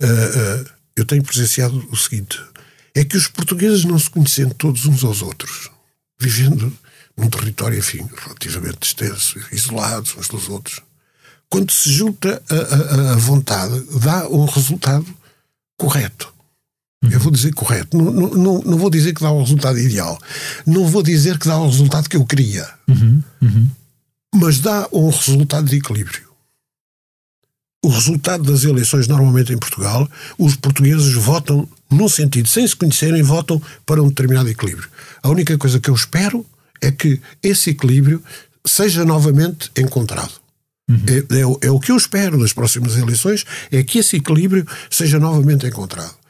Uh, uh, eu tenho presenciado o seguinte: é que os portugueses não se conhecendo todos uns aos outros, vivendo num território, enfim, relativamente extenso, isolados uns dos outros, quando se junta a, a, a vontade, dá um resultado correto. Eu vou dizer correto. Não, não, não, vou dizer que dá o resultado ideal. Não vou dizer que dá o resultado que eu queria. Uhum. Uhum. Mas dá um resultado de equilíbrio. O resultado das eleições, normalmente em Portugal, os portugueses votam num sentido, sem se conhecerem, votam para um determinado equilíbrio. A única coisa que eu espero é que esse equilíbrio seja novamente encontrado. Uhum. É, é, é, o que eu espero das próximas eleições, é que esse equilíbrio seja novamente encontrado.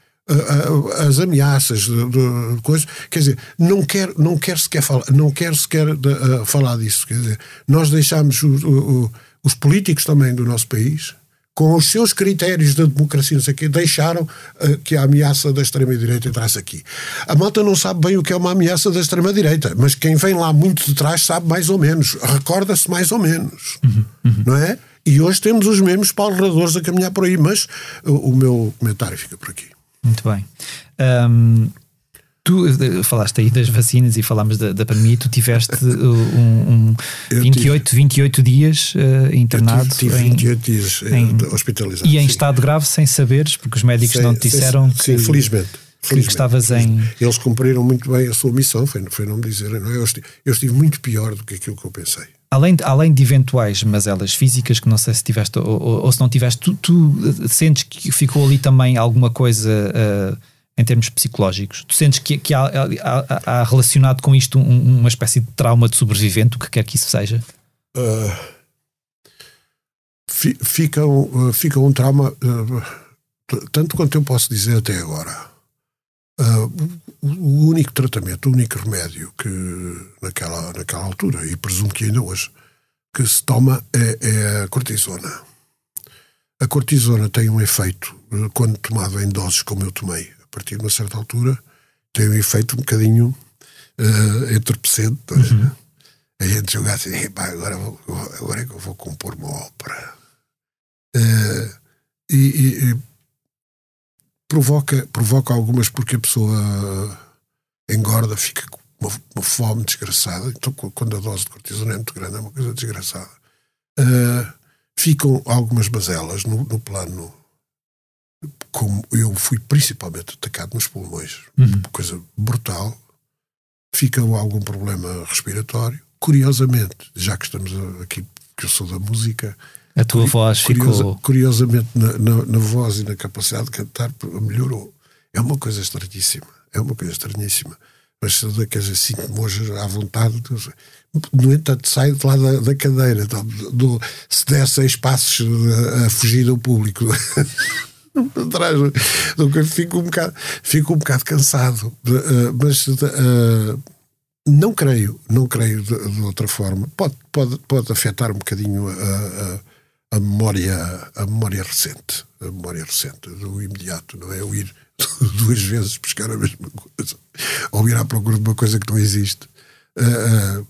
As ameaças de, de coisas, quer dizer, não quer, não quer sequer falar, não quer sequer de, uh, falar disso. Quer dizer, nós deixamos o, o, os políticos também do nosso país com os seus critérios de democracia, não sei o quê, deixaram uh, que a ameaça da extrema-direita entrasse aqui. A malta não sabe bem o que é uma ameaça da extrema-direita, mas quem vem lá muito de trás sabe mais ou menos, recorda-se mais ou menos, uhum, uhum. não é? E hoje temos os mesmos pauladores a caminhar por aí, mas o meu comentário fica por aqui. Muito bem. Um, Tu eh, falaste aí das vacinas e falámos da, da pandemia. Tu tiveste um, um 28, tive, 28 dias uh, internado. Tive, tive 28 em, dias eh, em, hospitalizado. E em sim. estado grave, sem saberes, porque os médicos sem, não te disseram sem, que, sim, felizmente, felizmente, que estavas em. Eles cumpriram muito bem a sua missão, foi, foi não me dizerem. Não, é? eu, estive, eu estive muito pior do que aquilo que eu pensei. Além de, além de eventuais mazelas físicas, que não sei se tiveste ou, ou, ou se não tiveste, tu, tu, sentes que ficou ali também alguma coisa. Uh, em termos psicológicos? Tu sentes que, que há, há, há, relacionado com isto um, uma espécie de trauma de sobrevivente, o que quer que isso seja? Uh, fica, um, uh, fica um trauma, uh, tanto quanto eu posso dizer até agora. Uh, o único tratamento, o único remédio que naquela, naquela altura, e presumo que ainda hoje, que se toma é, é a cortisona. A cortisona tem um efeito, quando tomado em doses como eu tomei, partir de uma certa altura, tem um efeito um bocadinho uh, entorpecente. É? Uhum. A gente joga assim, agora, vou, agora é que eu vou compor uma ópera. Uh, e, e, provoca, provoca algumas porque a pessoa engorda, fica com uma, uma, fome desgraçada. Então, quando a dose de cortisona é muito grande, é uma coisa desgraçada. Uh, ficam algumas bazelas no, no plano como eu fui principalmente atacado nos pulmões, uhum. coisa brutal, fica algum problema respiratório. Curiosamente, já que estamos aqui, que eu sou da música, a tua voz curiosa, ficou. Curiosamente, na, na, na, voz e na capacidade de cantar, melhorou. É uma coisa estranhíssima. É uma coisa estranhíssima. Mas daquelas cinco mojas à vontade. No entanto, saio de lá da, da cadeira. Do, do, se der seis passos a, a fugir do público. atrás fico um bocado fico um bocado cansado uh, mas uh, não creio não creio de, de, outra forma pode pode pode afetar um bocadinho a, a, a, memória a memória recente a memória recente do imediato não é o ir duas vezes buscar a mesma coisa ou ir à procura de uma coisa que não existe uh,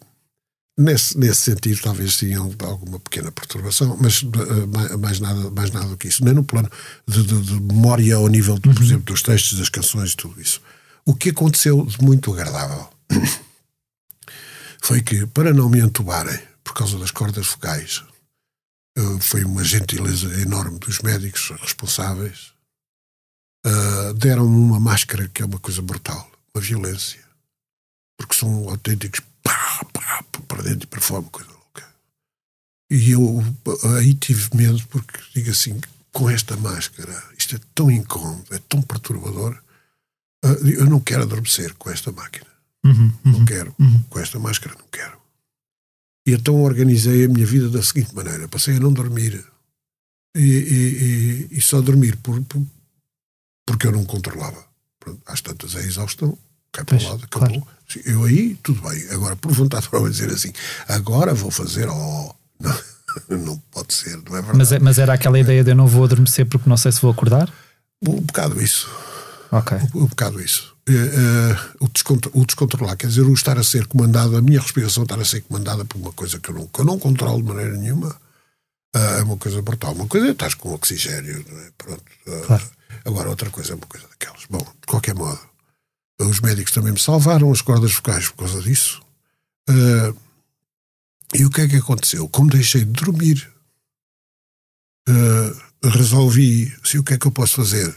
Nesse, nesse sentido, talvez sim alguma pequena perturbação, mas uh, mais, nada, mais nada do que isso. Nem no plano de, de, de memória ao nível, de, por uhum. exemplo, dos textos, das canções e tudo isso. O que aconteceu de muito agradável foi que, para não me entubarem por causa das cordas vocais, foi uma gentileza enorme dos médicos responsáveis, uh, deram-me uma máscara que é uma coisa brutal, uma violência, porque são autênticos pá, pá, para dentro e para fora, uma coisa louca. E eu aí tive medo porque digo assim, com esta máscara, isto é tão incômodo, é tão perturbador, ah, eu não quero adormecer com esta máquina. Uhum, uhum, não quero. Uhum. Com esta máscara não quero. E então organizei a minha vida da seguinte maneira: passei a não dormir. E, e, e, e só dormir por, por, porque eu não controlava. Pronto, às tantas é exaustão cai para o lado, acabou. Claro. Eu aí, tudo bem. Agora, por vontade para dizer assim, agora vou fazer, oh, não, não pode ser, não é verdade. Mas, é, mas era aquela ideia de eu não vou adormecer porque não sei se vou acordar? Um bocado isso. Ok. Um, um bocado isso. Uh, o, descontro, o, descontrolar, quer dizer, o estar a ser comandado, a minha respiração estar a ser comandada por uma coisa que eu não, que eu não controlo de maneira nenhuma, uh, é uma coisa brutal. Uma coisa é estar com oxigênio, é? Pronto. Claro. Agora, outra coisa é uma coisa daquelas. Bom, de qualquer modo, os médicos também me salvaram as cordas vocais por causa disso. Uh, e o que é que aconteceu? Como deixei de dormir, uh, resolvi, se o que é que eu posso fazer?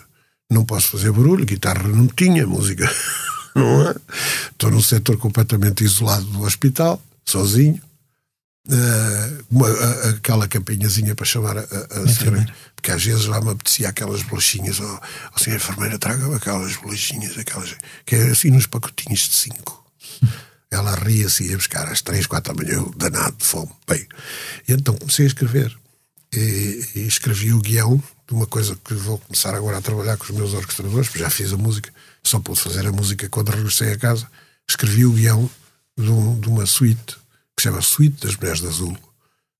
Não posso fazer barulho, guitarra não tinha, música não é? Estou num setor completamente isolado do hospital, sozinho. Uh, uma, a, aquela campinhazinha para chamar a, a, a senhora, porque às vezes lá me apetecia aquelas bolachinhas, ou, oh, senhora enfermeira, traga-me aquelas bolachinhas, aquelas, que é assim nos pacotinhos de cinco. Ela ria-se e ia buscar às três, quatro da manhã, danado de fome. Bem, e então comecei a escrever. E, e, escrevi o guião de uma coisa que vou começar agora a trabalhar com os meus orquestradores, porque já fiz a música, só pude fazer a música quando regressei a casa. Escrevi o guião de, um, de uma suíte que se chama Suíte das Mulheres de Azul,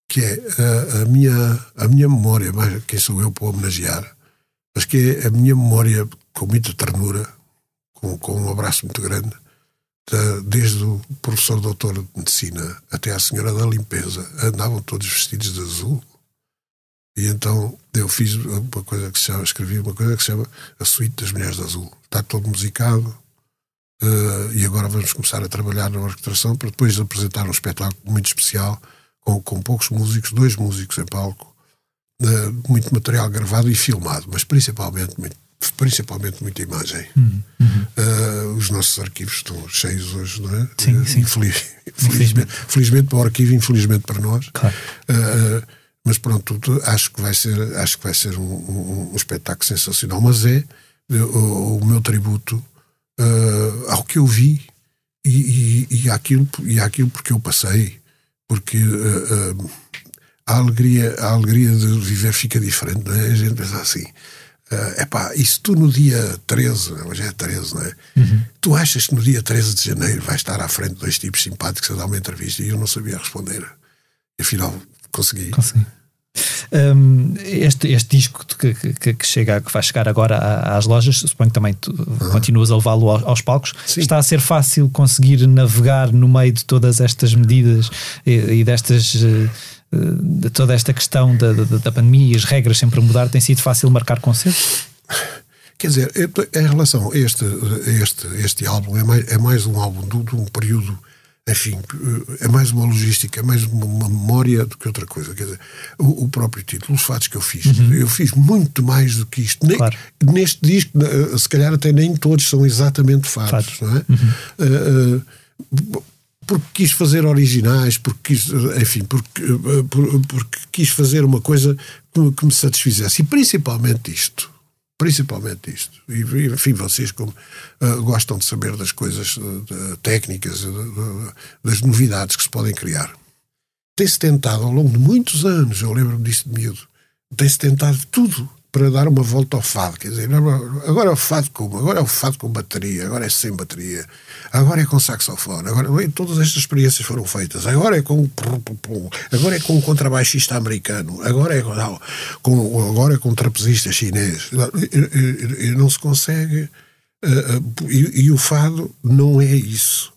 que é a, a, minha, a minha memória, mais quem sou eu para homenagear, mas que é a minha memória com muita ternura, com, com um abraço muito grande, de, desde o professor doutor de medicina até à senhora da limpeza, andavam todos vestidos de azul. E então eu fiz uma coisa que se chama, escrevi uma coisa que se chama A Suíte das Mulheres de Azul. Está todo musicado, Uh, e agora vamos começar a trabalhar na orquestração para depois apresentar um espetáculo muito especial com, com poucos músicos, dois músicos em palco, uh, muito material gravado e filmado, mas principalmente muito, principalmente muita imagem. Uhum, uhum. Uh, os nossos arquivos estão cheios hoje, não é? Sim, sim. Infeliz, infelizmente, felizmente para o arquivo, infelizmente para nós. Claro. Mas pronto, acho que vai ser, acho que vai ser um, um, um espetáculo sensacional. Mas é o, o meu tributo uh, ao que eu vi e, e, e, àquilo, e àquilo porque eu passei. Porque uh, uh, a, alegria, a alegria de viver fica diferente, não é? A gente pensa assim. Uh, pá, e se tu no dia 13, hoje é 13, não é? Uhum. Tu achas que no dia 13 de janeiro vais estar à frente de dois tipos simpáticos a dar uma entrevista e eu não sabia responder. Afinal consegui. Consegui. Um, este, este disco que, que, que, chega, que vai chegar agora às lojas, suponho que também tu uhum. continuas a levá-lo aos, palcos. Sim. Está a ser fácil conseguir navegar no meio de todas estas medidas e, e destas. Eh, de toda esta questão da, da, da pandemia e as regras sempre a mudar, tem sido fácil marcar concertos? Quer dizer, em relação a este, este, este álbum, é mais, é mais um álbum de, de um período enfim, é mais uma logística, é mais uma, memória do que outra coisa. Quer dizer, o, o próprio título, os fatos que eu fiz, uhum. eu fiz muito mais do que isto. Nem, claro. Neste disco, se calhar até nem todos são exatamente fatos, fatos. não é? Uhum. Uh, uh, porque quis fazer originais, porque quis, enfim, porque, porque quis fazer uma coisa que me satisfizesse. E principalmente isto Principalmente isto. E, enfim, vocês como uh, gostam de saber das coisas uh, técnicas, das novidades que se podem criar. Tem-se tentado ao longo de muitos anos, eu lembro-me disso de miúdo, tem-se tentado tudo para dar uma volta ao fado. Quer dizer, agora é o fado como? Agora é o fado com bateria, agora é sem bateria, agora é com saxofone, agora todas estas experiências foram feitas. Agora é com agora é com um contrabaixista americano, agora é com, não, com agora é com um trapezista chinês. E, e, e não se consegue. Uh, e, e o fado não é isso.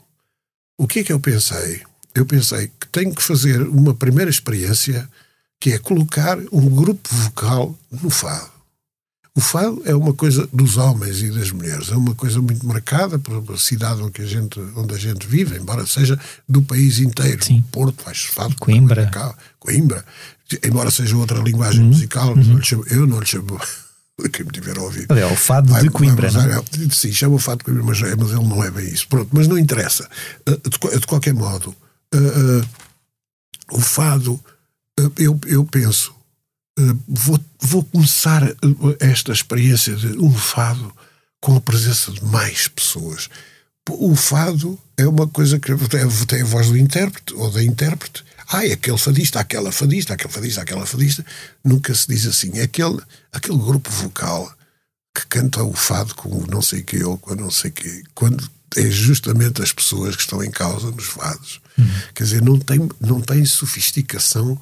O que é que eu pensei? Eu pensei que tenho que fazer uma primeira experiência que é colocar um grupo vocal no fado. O fado é uma coisa dos homens e das mulheres, é uma coisa muito marcada pela cidade onde a gente, onde a gente vive, embora seja do país inteiro. Sim. Porto faz fado. Coimbra. Cá, Coimbra. Embora seja outra linguagem uhum. musical, uhum. Não chamo, eu não lhe chamo. Quem me tiver a ouvir. É o fado vai, de Coimbra, não é? Sim, chama o fado de Coimbra, mas, mas ele não é bem isso. Pronto, mas não interessa. Ah, de, de qualquer modo, uh, uh, o fado eu, eu penso, eh, vou, vou começar eh, esta experiência de um fado com a presença de mais pessoas. O fado é uma coisa que tem a voz do intérprete ou da intérprete. Ah, é aquele fadista, aquela fadista, aquele fadista, aquela fadista. Nunca se diz assim. É aquele, aquele grupo vocal que canta o fado com o não sei que ou com não sei que. Quando é justamente as pessoas que estão em causa nos fados. Uhum. Quer dizer, não tem, não tem sofisticação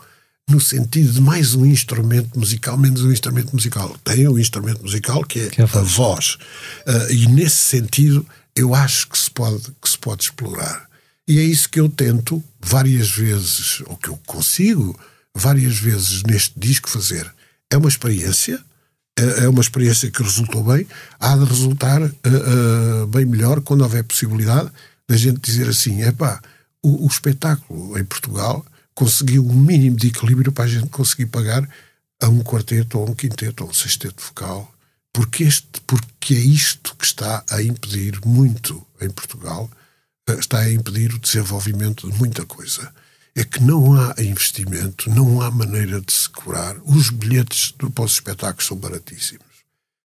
no sentido de mais um instrumento musical, menos um instrumento musical. Tem um instrumento musical que é, que é a voz. voz. Uh, e nesse sentido, eu acho que se, pode, que se pode explorar. E é isso que eu tento várias vezes, ou que eu consigo várias vezes neste disco fazer. É uma experiência, é, é uma experiência que resultou bem, há de resultar uh, uh, bem melhor quando houver possibilidade da gente dizer assim: é pá, o, o espetáculo em Portugal conseguiu um mínimo de equilíbrio para a gente conseguir pagar a um quarteto, ou um quinteto, ou um sexteto vocal porque, este, porque é isto que está a impedir muito em Portugal, eh, está a impedir o desenvolvimento de muita coisa. É que não há investimento, não há maneira de se curar. Os bilhetes para os espetáculos são baratíssimos.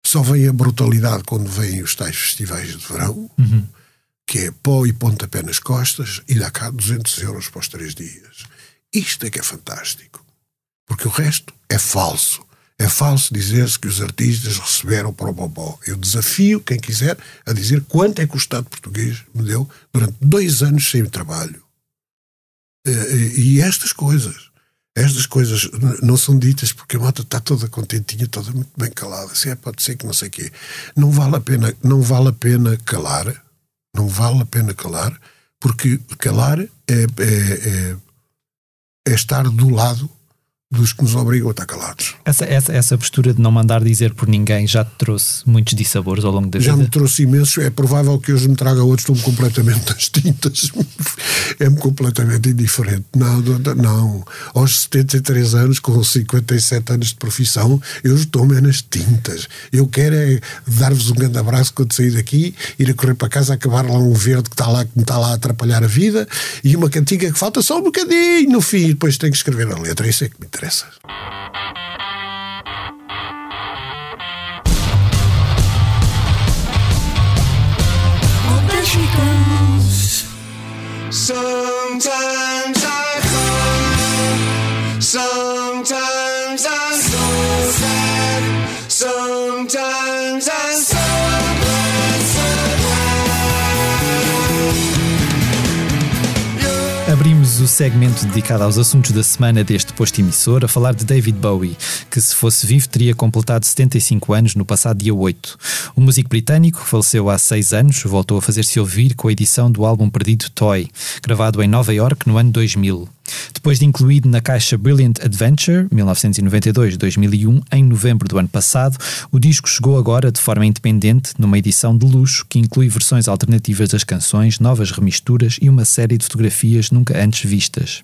Só vem a brutalidade quando vêm os tais festivais de verão, uhum. que é pó e pontapé nas costas, e dá cá 200 euros para os três dias. Isto é que é fantástico. Porque o resto é falso. É falso dizer-se que os artistas receberam para o bobó. Eu desafio quem quiser a dizer quanto é que o Estado português me deu durante dois anos sem trabalho. E estas coisas, estas coisas não são ditas porque a moto está toda contentinha, toda muito bem calada. Se é, pode ser que não sei o quê. Não vale a pena, não vale a pena calar, não vale a pena calar, porque calar é, é, é, é estar do lado dos que nos obrigam a estar calados. Essa, essa, essa postura de não mandar dizer por ninguém já te trouxe muitos dissabores ao longo da já vida? Já me trouxe imensos. É provável que hoje me traga outros, estou-me completamente das tintas. É-me completamente indiferente. Não, não. Aos 73 anos, com 57 anos de profissão, eu estou-me nas tintas. Eu quero é dar-vos um grande abraço quando sair daqui, ir a correr para casa, acabar lá um verde que está lá, que me está lá a atrapalhar a vida, e uma cantiga que falta só um bocadinho no fim, e depois tenho que escrever a letra. Isso é que me interessa interessa. Sometimes I cry, sometimes I'm so sad, sometimes I'm segmento dedicado aos assuntos da semana deste posto emissor a falar de David Bowie, que se fosse vivo teria completado 75 anos no passado dia 8. O músico britânico faleceu há 6 anos, voltou a fazer-se ouvir com a edição do álbum perdido Toy, gravado em Nova York no ano 2000. Depois de incluído na caixa Brilliant Adventure, 1992-2001, em novembro do ano passado, o disco chegou agora de forma independente, numa edição de luxo que inclui versões alternativas das canções, novas remisturas e uma série de fotografias nunca antes vistas.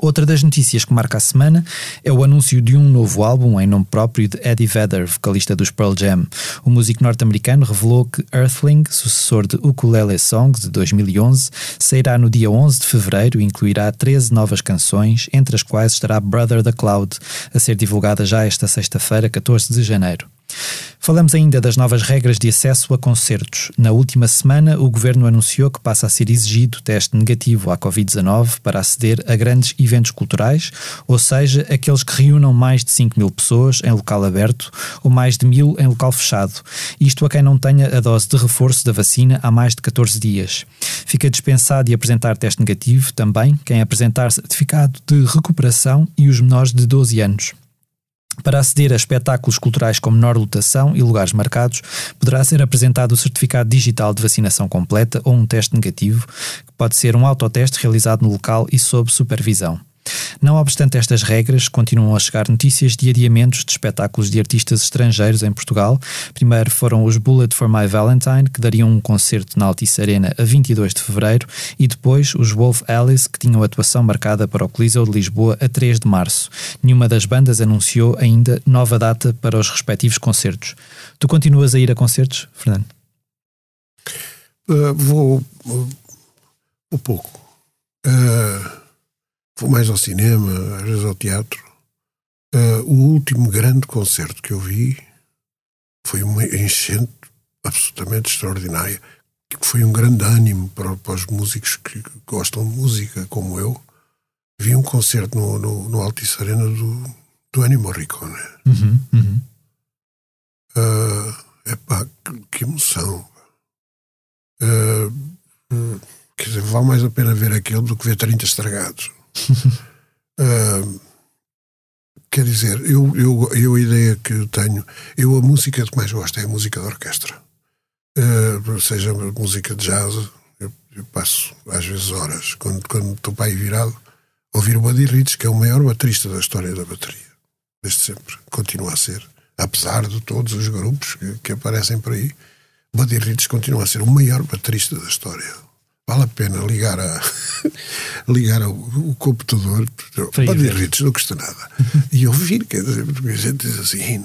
Outra das notícias que marca a semana é o anúncio de um novo álbum em nome próprio de Eddie Vedder, vocalista dos Pearl Jam. O músico norte-americano revelou que Earthling, sucessor de Ukulele Songs de 2011, sairá no dia 11 de fevereiro e incluirá 13 novas canções, entre as quais estará Brother the Cloud, a ser divulgada já esta sexta-feira, 14 de janeiro. Falamos ainda das novas regras de acesso a concertos. Na última semana, o governo anunciou que passa a ser exigido teste negativo à Covid-19 para aceder a grandes eventos culturais, ou seja, aqueles que reúnam mais de 5 mil pessoas em local aberto ou mais de mil em local fechado. Isto a quem não tenha a dose de reforço da vacina há mais de 14 dias. Fica dispensado de apresentar teste negativo também quem apresentar certificado de recuperação e os menores de 12 anos. Para aceder a espetáculos culturais com menor lotação e lugares marcados, poderá ser apresentado o certificado digital de vacinação completa ou um teste negativo, que pode ser um autoteste realizado no local e sob supervisão. Não obstante estas regras, continuam a chegar notícias de adiamentos de espetáculos de artistas estrangeiros em Portugal. Primeiro foram os Bullet for My Valentine, que dariam um concerto na Altice Arena a 22 de fevereiro, e depois os Wolf Alice, que tinham atuação marcada para o Coliseu de Lisboa a 3 de março. Nenhuma das bandas anunciou ainda nova data para os respectivos concertos. Tu continuas a ir a concertos, Fernando? Uh, vou uh, um pouco. Uh, Vou mais ao cinema, às vezes ao teatro. Uh, o último grande concerto que eu vi foi uma enchente absolutamente extraordinária, que foi um grande ânimo para, para os músicos que gostam de música, como eu. Vi um concerto no, no, no Altice Arena do, do Ennio Morricone. Uhum, uhum. Uh, epá, que, que emoção. Uh, quer dizer, vale mais a pena ver aquele do que ver 30 estragados uh, quer dizer, eu, eu, eu a ideia que tenho, eu a música que mais gosto é a música de orquestra. Uh, seja música de jazz, eu, eu, passo às vezes horas, quando, quando estou para aí virado, ouvir o Buddy Rich, que é o maior baterista da história da bateria. Desde sempre. Continua a ser. Apesar de todos os grupos que, que aparecem por aí, Buddy Rich continua a ser o maior baterista da história vale a pena ligar, a, ligar o, o computador, pode ir redes, não custa nada, e ouvir, quer dizer, porque a gente diz assim,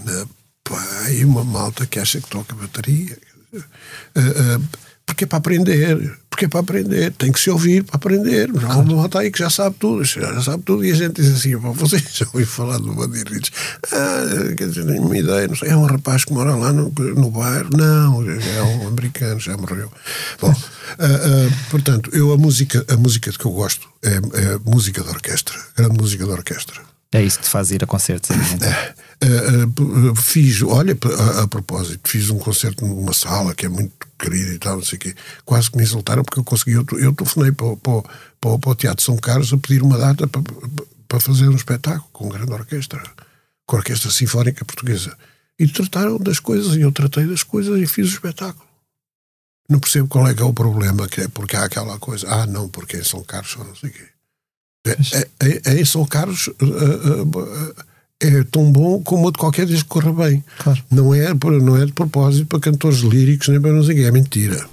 Pá, e uma malta que acha que toca bateria. Uh, uh, porque é para aprender, porque é para aprender, tem que se ouvir para aprender. Já há uma malta aí que já sabe tudo, já sabe tudo, e a gente diz assim: vocês já ouviram falar do Bandirritos? Ah, quer dizer, nenhuma ideia, não sei, é um rapaz que mora lá no, no bairro? Não, é um americano, já morreu. Bom, uh, uh, portanto, eu a música, a música que eu gosto é, é música de orquestra, grande música de orquestra. É isso que te faz ir a concertos, é, uh, uh, fiz, olha, a, a, propósito, fiz um concerto numa sala que é muito querida e tal, não sei o quê. Quase que me insultaram porque eu consegui. Eu, eu telefonei para, para, para, para o Teatro São Carlos a pedir uma data para, para fazer um espetáculo com grande orquestra, com a Orquestra Sinfónica Portuguesa. E trataram das coisas, e eu tratei das coisas e fiz o espetáculo. Não percebo qual é que é o problema, que é porque há aquela coisa, ah, não, porque em São Carlos não sei o quê. É, é, é, em São Carlos uh, uh, é tão bom como de qualquer disco que corra bem. Claro. Não, é, não é de propósito para cantores líricos nem para não sei o é mentira.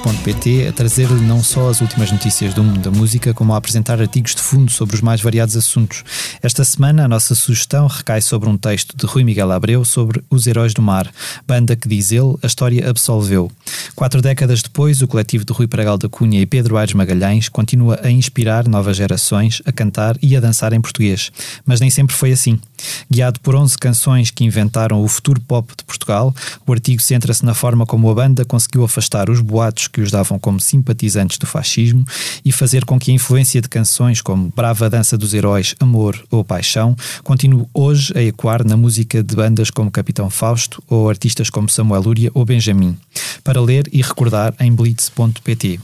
Blitz.pt a trazer-lhe não só as últimas notícias do mundo da música, como a apresentar artigos de fundo sobre os mais variados assuntos. Esta semana, a nossa sugestão recai sobre um texto de Rui Miguel Abreu sobre Os Heróis do Mar, banda que, diz ele, a história absolveu. Quatro décadas depois, o coletivo de Rui Pragal da Cunha e Pedro Aires Magalhães continua a inspirar novas gerações a cantar e a dançar em português. Mas nem sempre foi assim. Guiado por 11 canções que inventaram o futuro pop de Portugal, o artigo centra-se na forma como a banda conseguiu afastar os boatos que os davam como simpatizantes do fascismo e fazer com que a influência de canções como Brava Dança dos Heróis, Amor ou Paixão continue hoje a ecoar na música de bandas como Capitão Fausto ou artistas como Samuel Lúria ou Benjamin. Para ler e recordar em blitz.pt.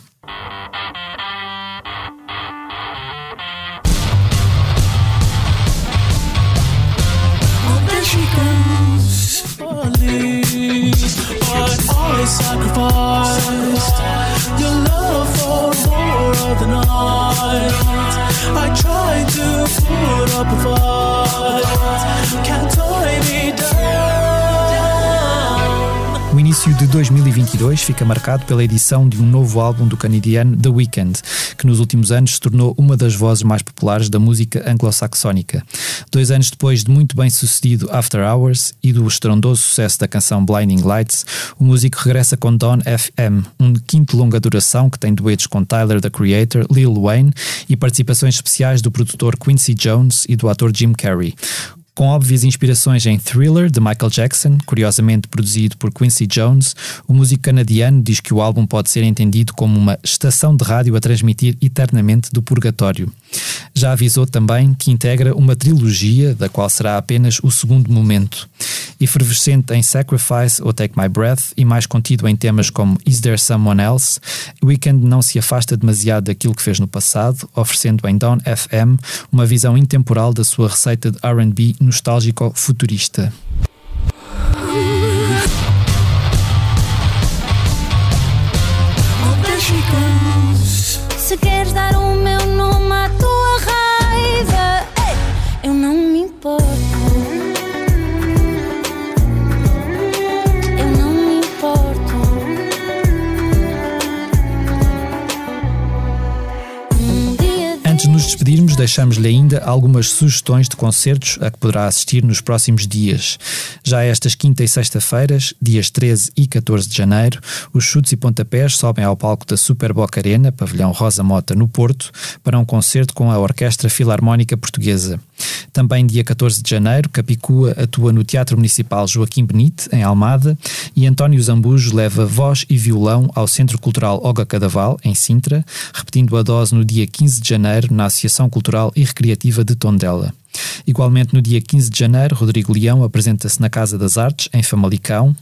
sacrificed your love for more of the night. I tried to put up a fight, can't tie me down. Início de 2022 fica marcado pela edição de um novo álbum do canadiano The Weeknd, que nos últimos anos se tornou uma das vozes mais populares da música anglo-saxónica. Dois anos depois de muito bem sucedido After Hours e do estrondoso sucesso da canção Blinding Lights, o músico regressa com Dawn FM, um quinto longa duração que tem duetos com Tyler the Creator, Lil Wayne e participações especiais do produtor Quincy Jones e do ator Jim Carrey com óbvias inspirações em Thriller, de Michael Jackson, curiosamente produzido por Quincy Jones, o músico canadiano diz que o álbum pode ser entendido como uma estação de rádio a transmitir eternamente do purgatório. Já avisou também que integra uma trilogia, da qual será apenas o segundo momento. Efervescente em Sacrifice ou Take My Breath e mais contido em temas como Is There Someone Else, Weekend não se afasta demasiado daquilo que fez no passado, oferecendo em Dawn FM uma visão intemporal da sua receita de RB nostálgico futurista. Se queres dar o meu me despedirmos, deixamos-lhe ainda algumas sugestões de concertos a que poderá assistir nos próximos dias. Já estas quinta e sexta-feiras, dias 13 e 14 de janeiro, os chutes e pontapés sobem ao palco da Super Boca Arena, pavilhão Rosa Mota, no Porto, para um concerto com a Orquestra Filarmónica Portuguesa. Também dia 14 de janeiro, Capicua atua no Teatro Municipal Joaquim Benite, em Almada, e António Zambujo leva voz e violão ao Centro Cultural Olga Cadaval, em Sintra, repetindo a dose no dia 15 de janeiro na Associação Cultural e Recreativa de Tondela. Igualmente, no dia 15 de janeiro, Rodrigo Leão apresenta-se na Casa das Artes, em Famalicão.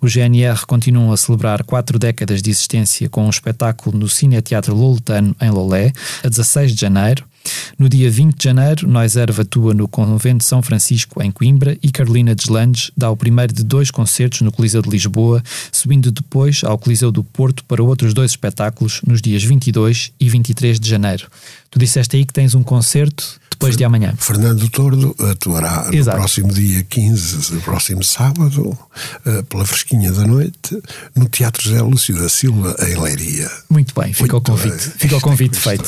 O GNR continua a celebrar quatro décadas de existência com um espetáculo no Cine Teatro Loletano, em Lolé, a 16 de janeiro. No dia 20 de janeiro, Nós Erva atua no Convento de São Francisco, em Coimbra, e Carolina Deslandes dá o primeiro de dois concertos no Coliseu de Lisboa, subindo depois ao Coliseu do Porto para outros dois espetáculos nos dias 22 e 23 de janeiro. Tu disseste aí que tens um concerto depois de amanhã. Fernando Tordo atuará no Exato. próximo dia 15, no próximo sábado, eh, pela fresquinha da noite, no Teatro José Lúcio da Silva, em Leiria. Muito bem, fica o convite. bem. Fica o convite feito.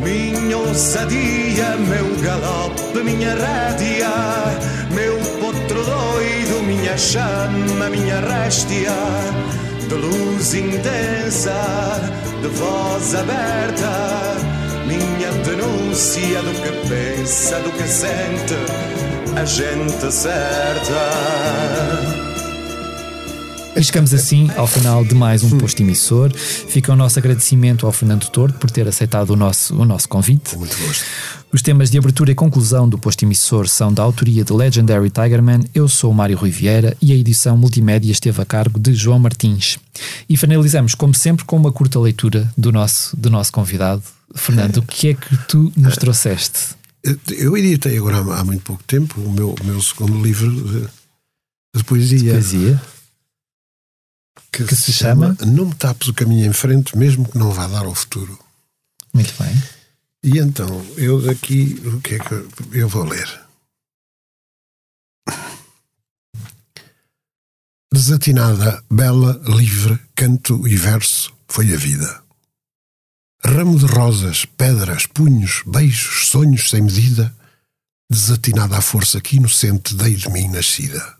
Minha ousadia, meu galope, minha rédea, meu potro doido, minha chama, minha réstia, de luz intensa, de voz aberta, minha denúncia do que pensa, do que sente, a gente certa. E chegamos assim ao final de mais um posto emissor. Fica o nosso agradecimento ao Fernando Tordo por ter aceitado o nosso, o nosso convite. Muito gosto. Os temas de abertura e conclusão do posto emissor são da autoria de Legendary Tigerman. Eu sou o Mário Rui Vieira e a edição multimédia esteve a cargo de João Martins. E finalizamos, como sempre, com uma curta leitura do nosso, do nosso convidado. Fernando, o que é que tu nos trouxeste? Eu- editei agora há muito pouco tempo o meu, o meu segundo livro de, de poesia, Poesia? Que se chama? Não me tapes o caminho em frente, mesmo que não vá dar ao futuro. Muito bem. E então, eu daqui, o que é que eu, eu vou ler? Desatinada, bela, livre, canto e verso foi a vida. Ramo de rosas, pedras, punhos, beijos, sonhos sem medida, desatinada a força que inocente dei de mim nascida.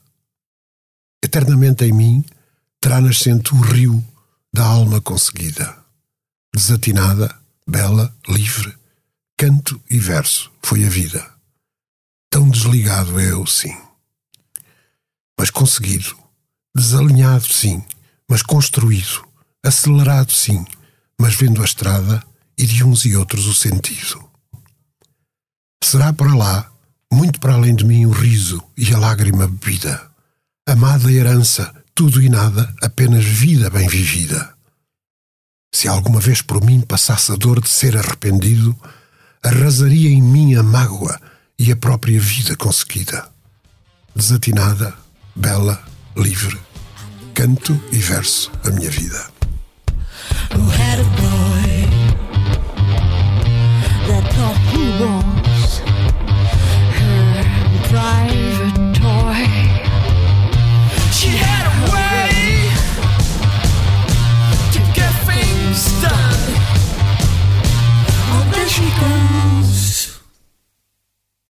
Eternamente em mim terá nascente o rio da alma conseguida. Desatinada, bela, livre, canto e verso foi a vida. Tão desligado eu, sim. Mas conseguido. Desalinhado, sim. Mas construído. Acelerado, sim. Mas vendo a estrada e de uns e outros o sentido. Será para lá, muito para além de mim, o riso e a lágrima bebida. Amada herança, tudo e nada, apenas vida bem vivida. Se alguma vez por mim passasse a dor de ser arrependido, arrasaria em mim a mágoa e a própria vida conseguida. Desatinada, bela, livre, canto e verso a minha vida.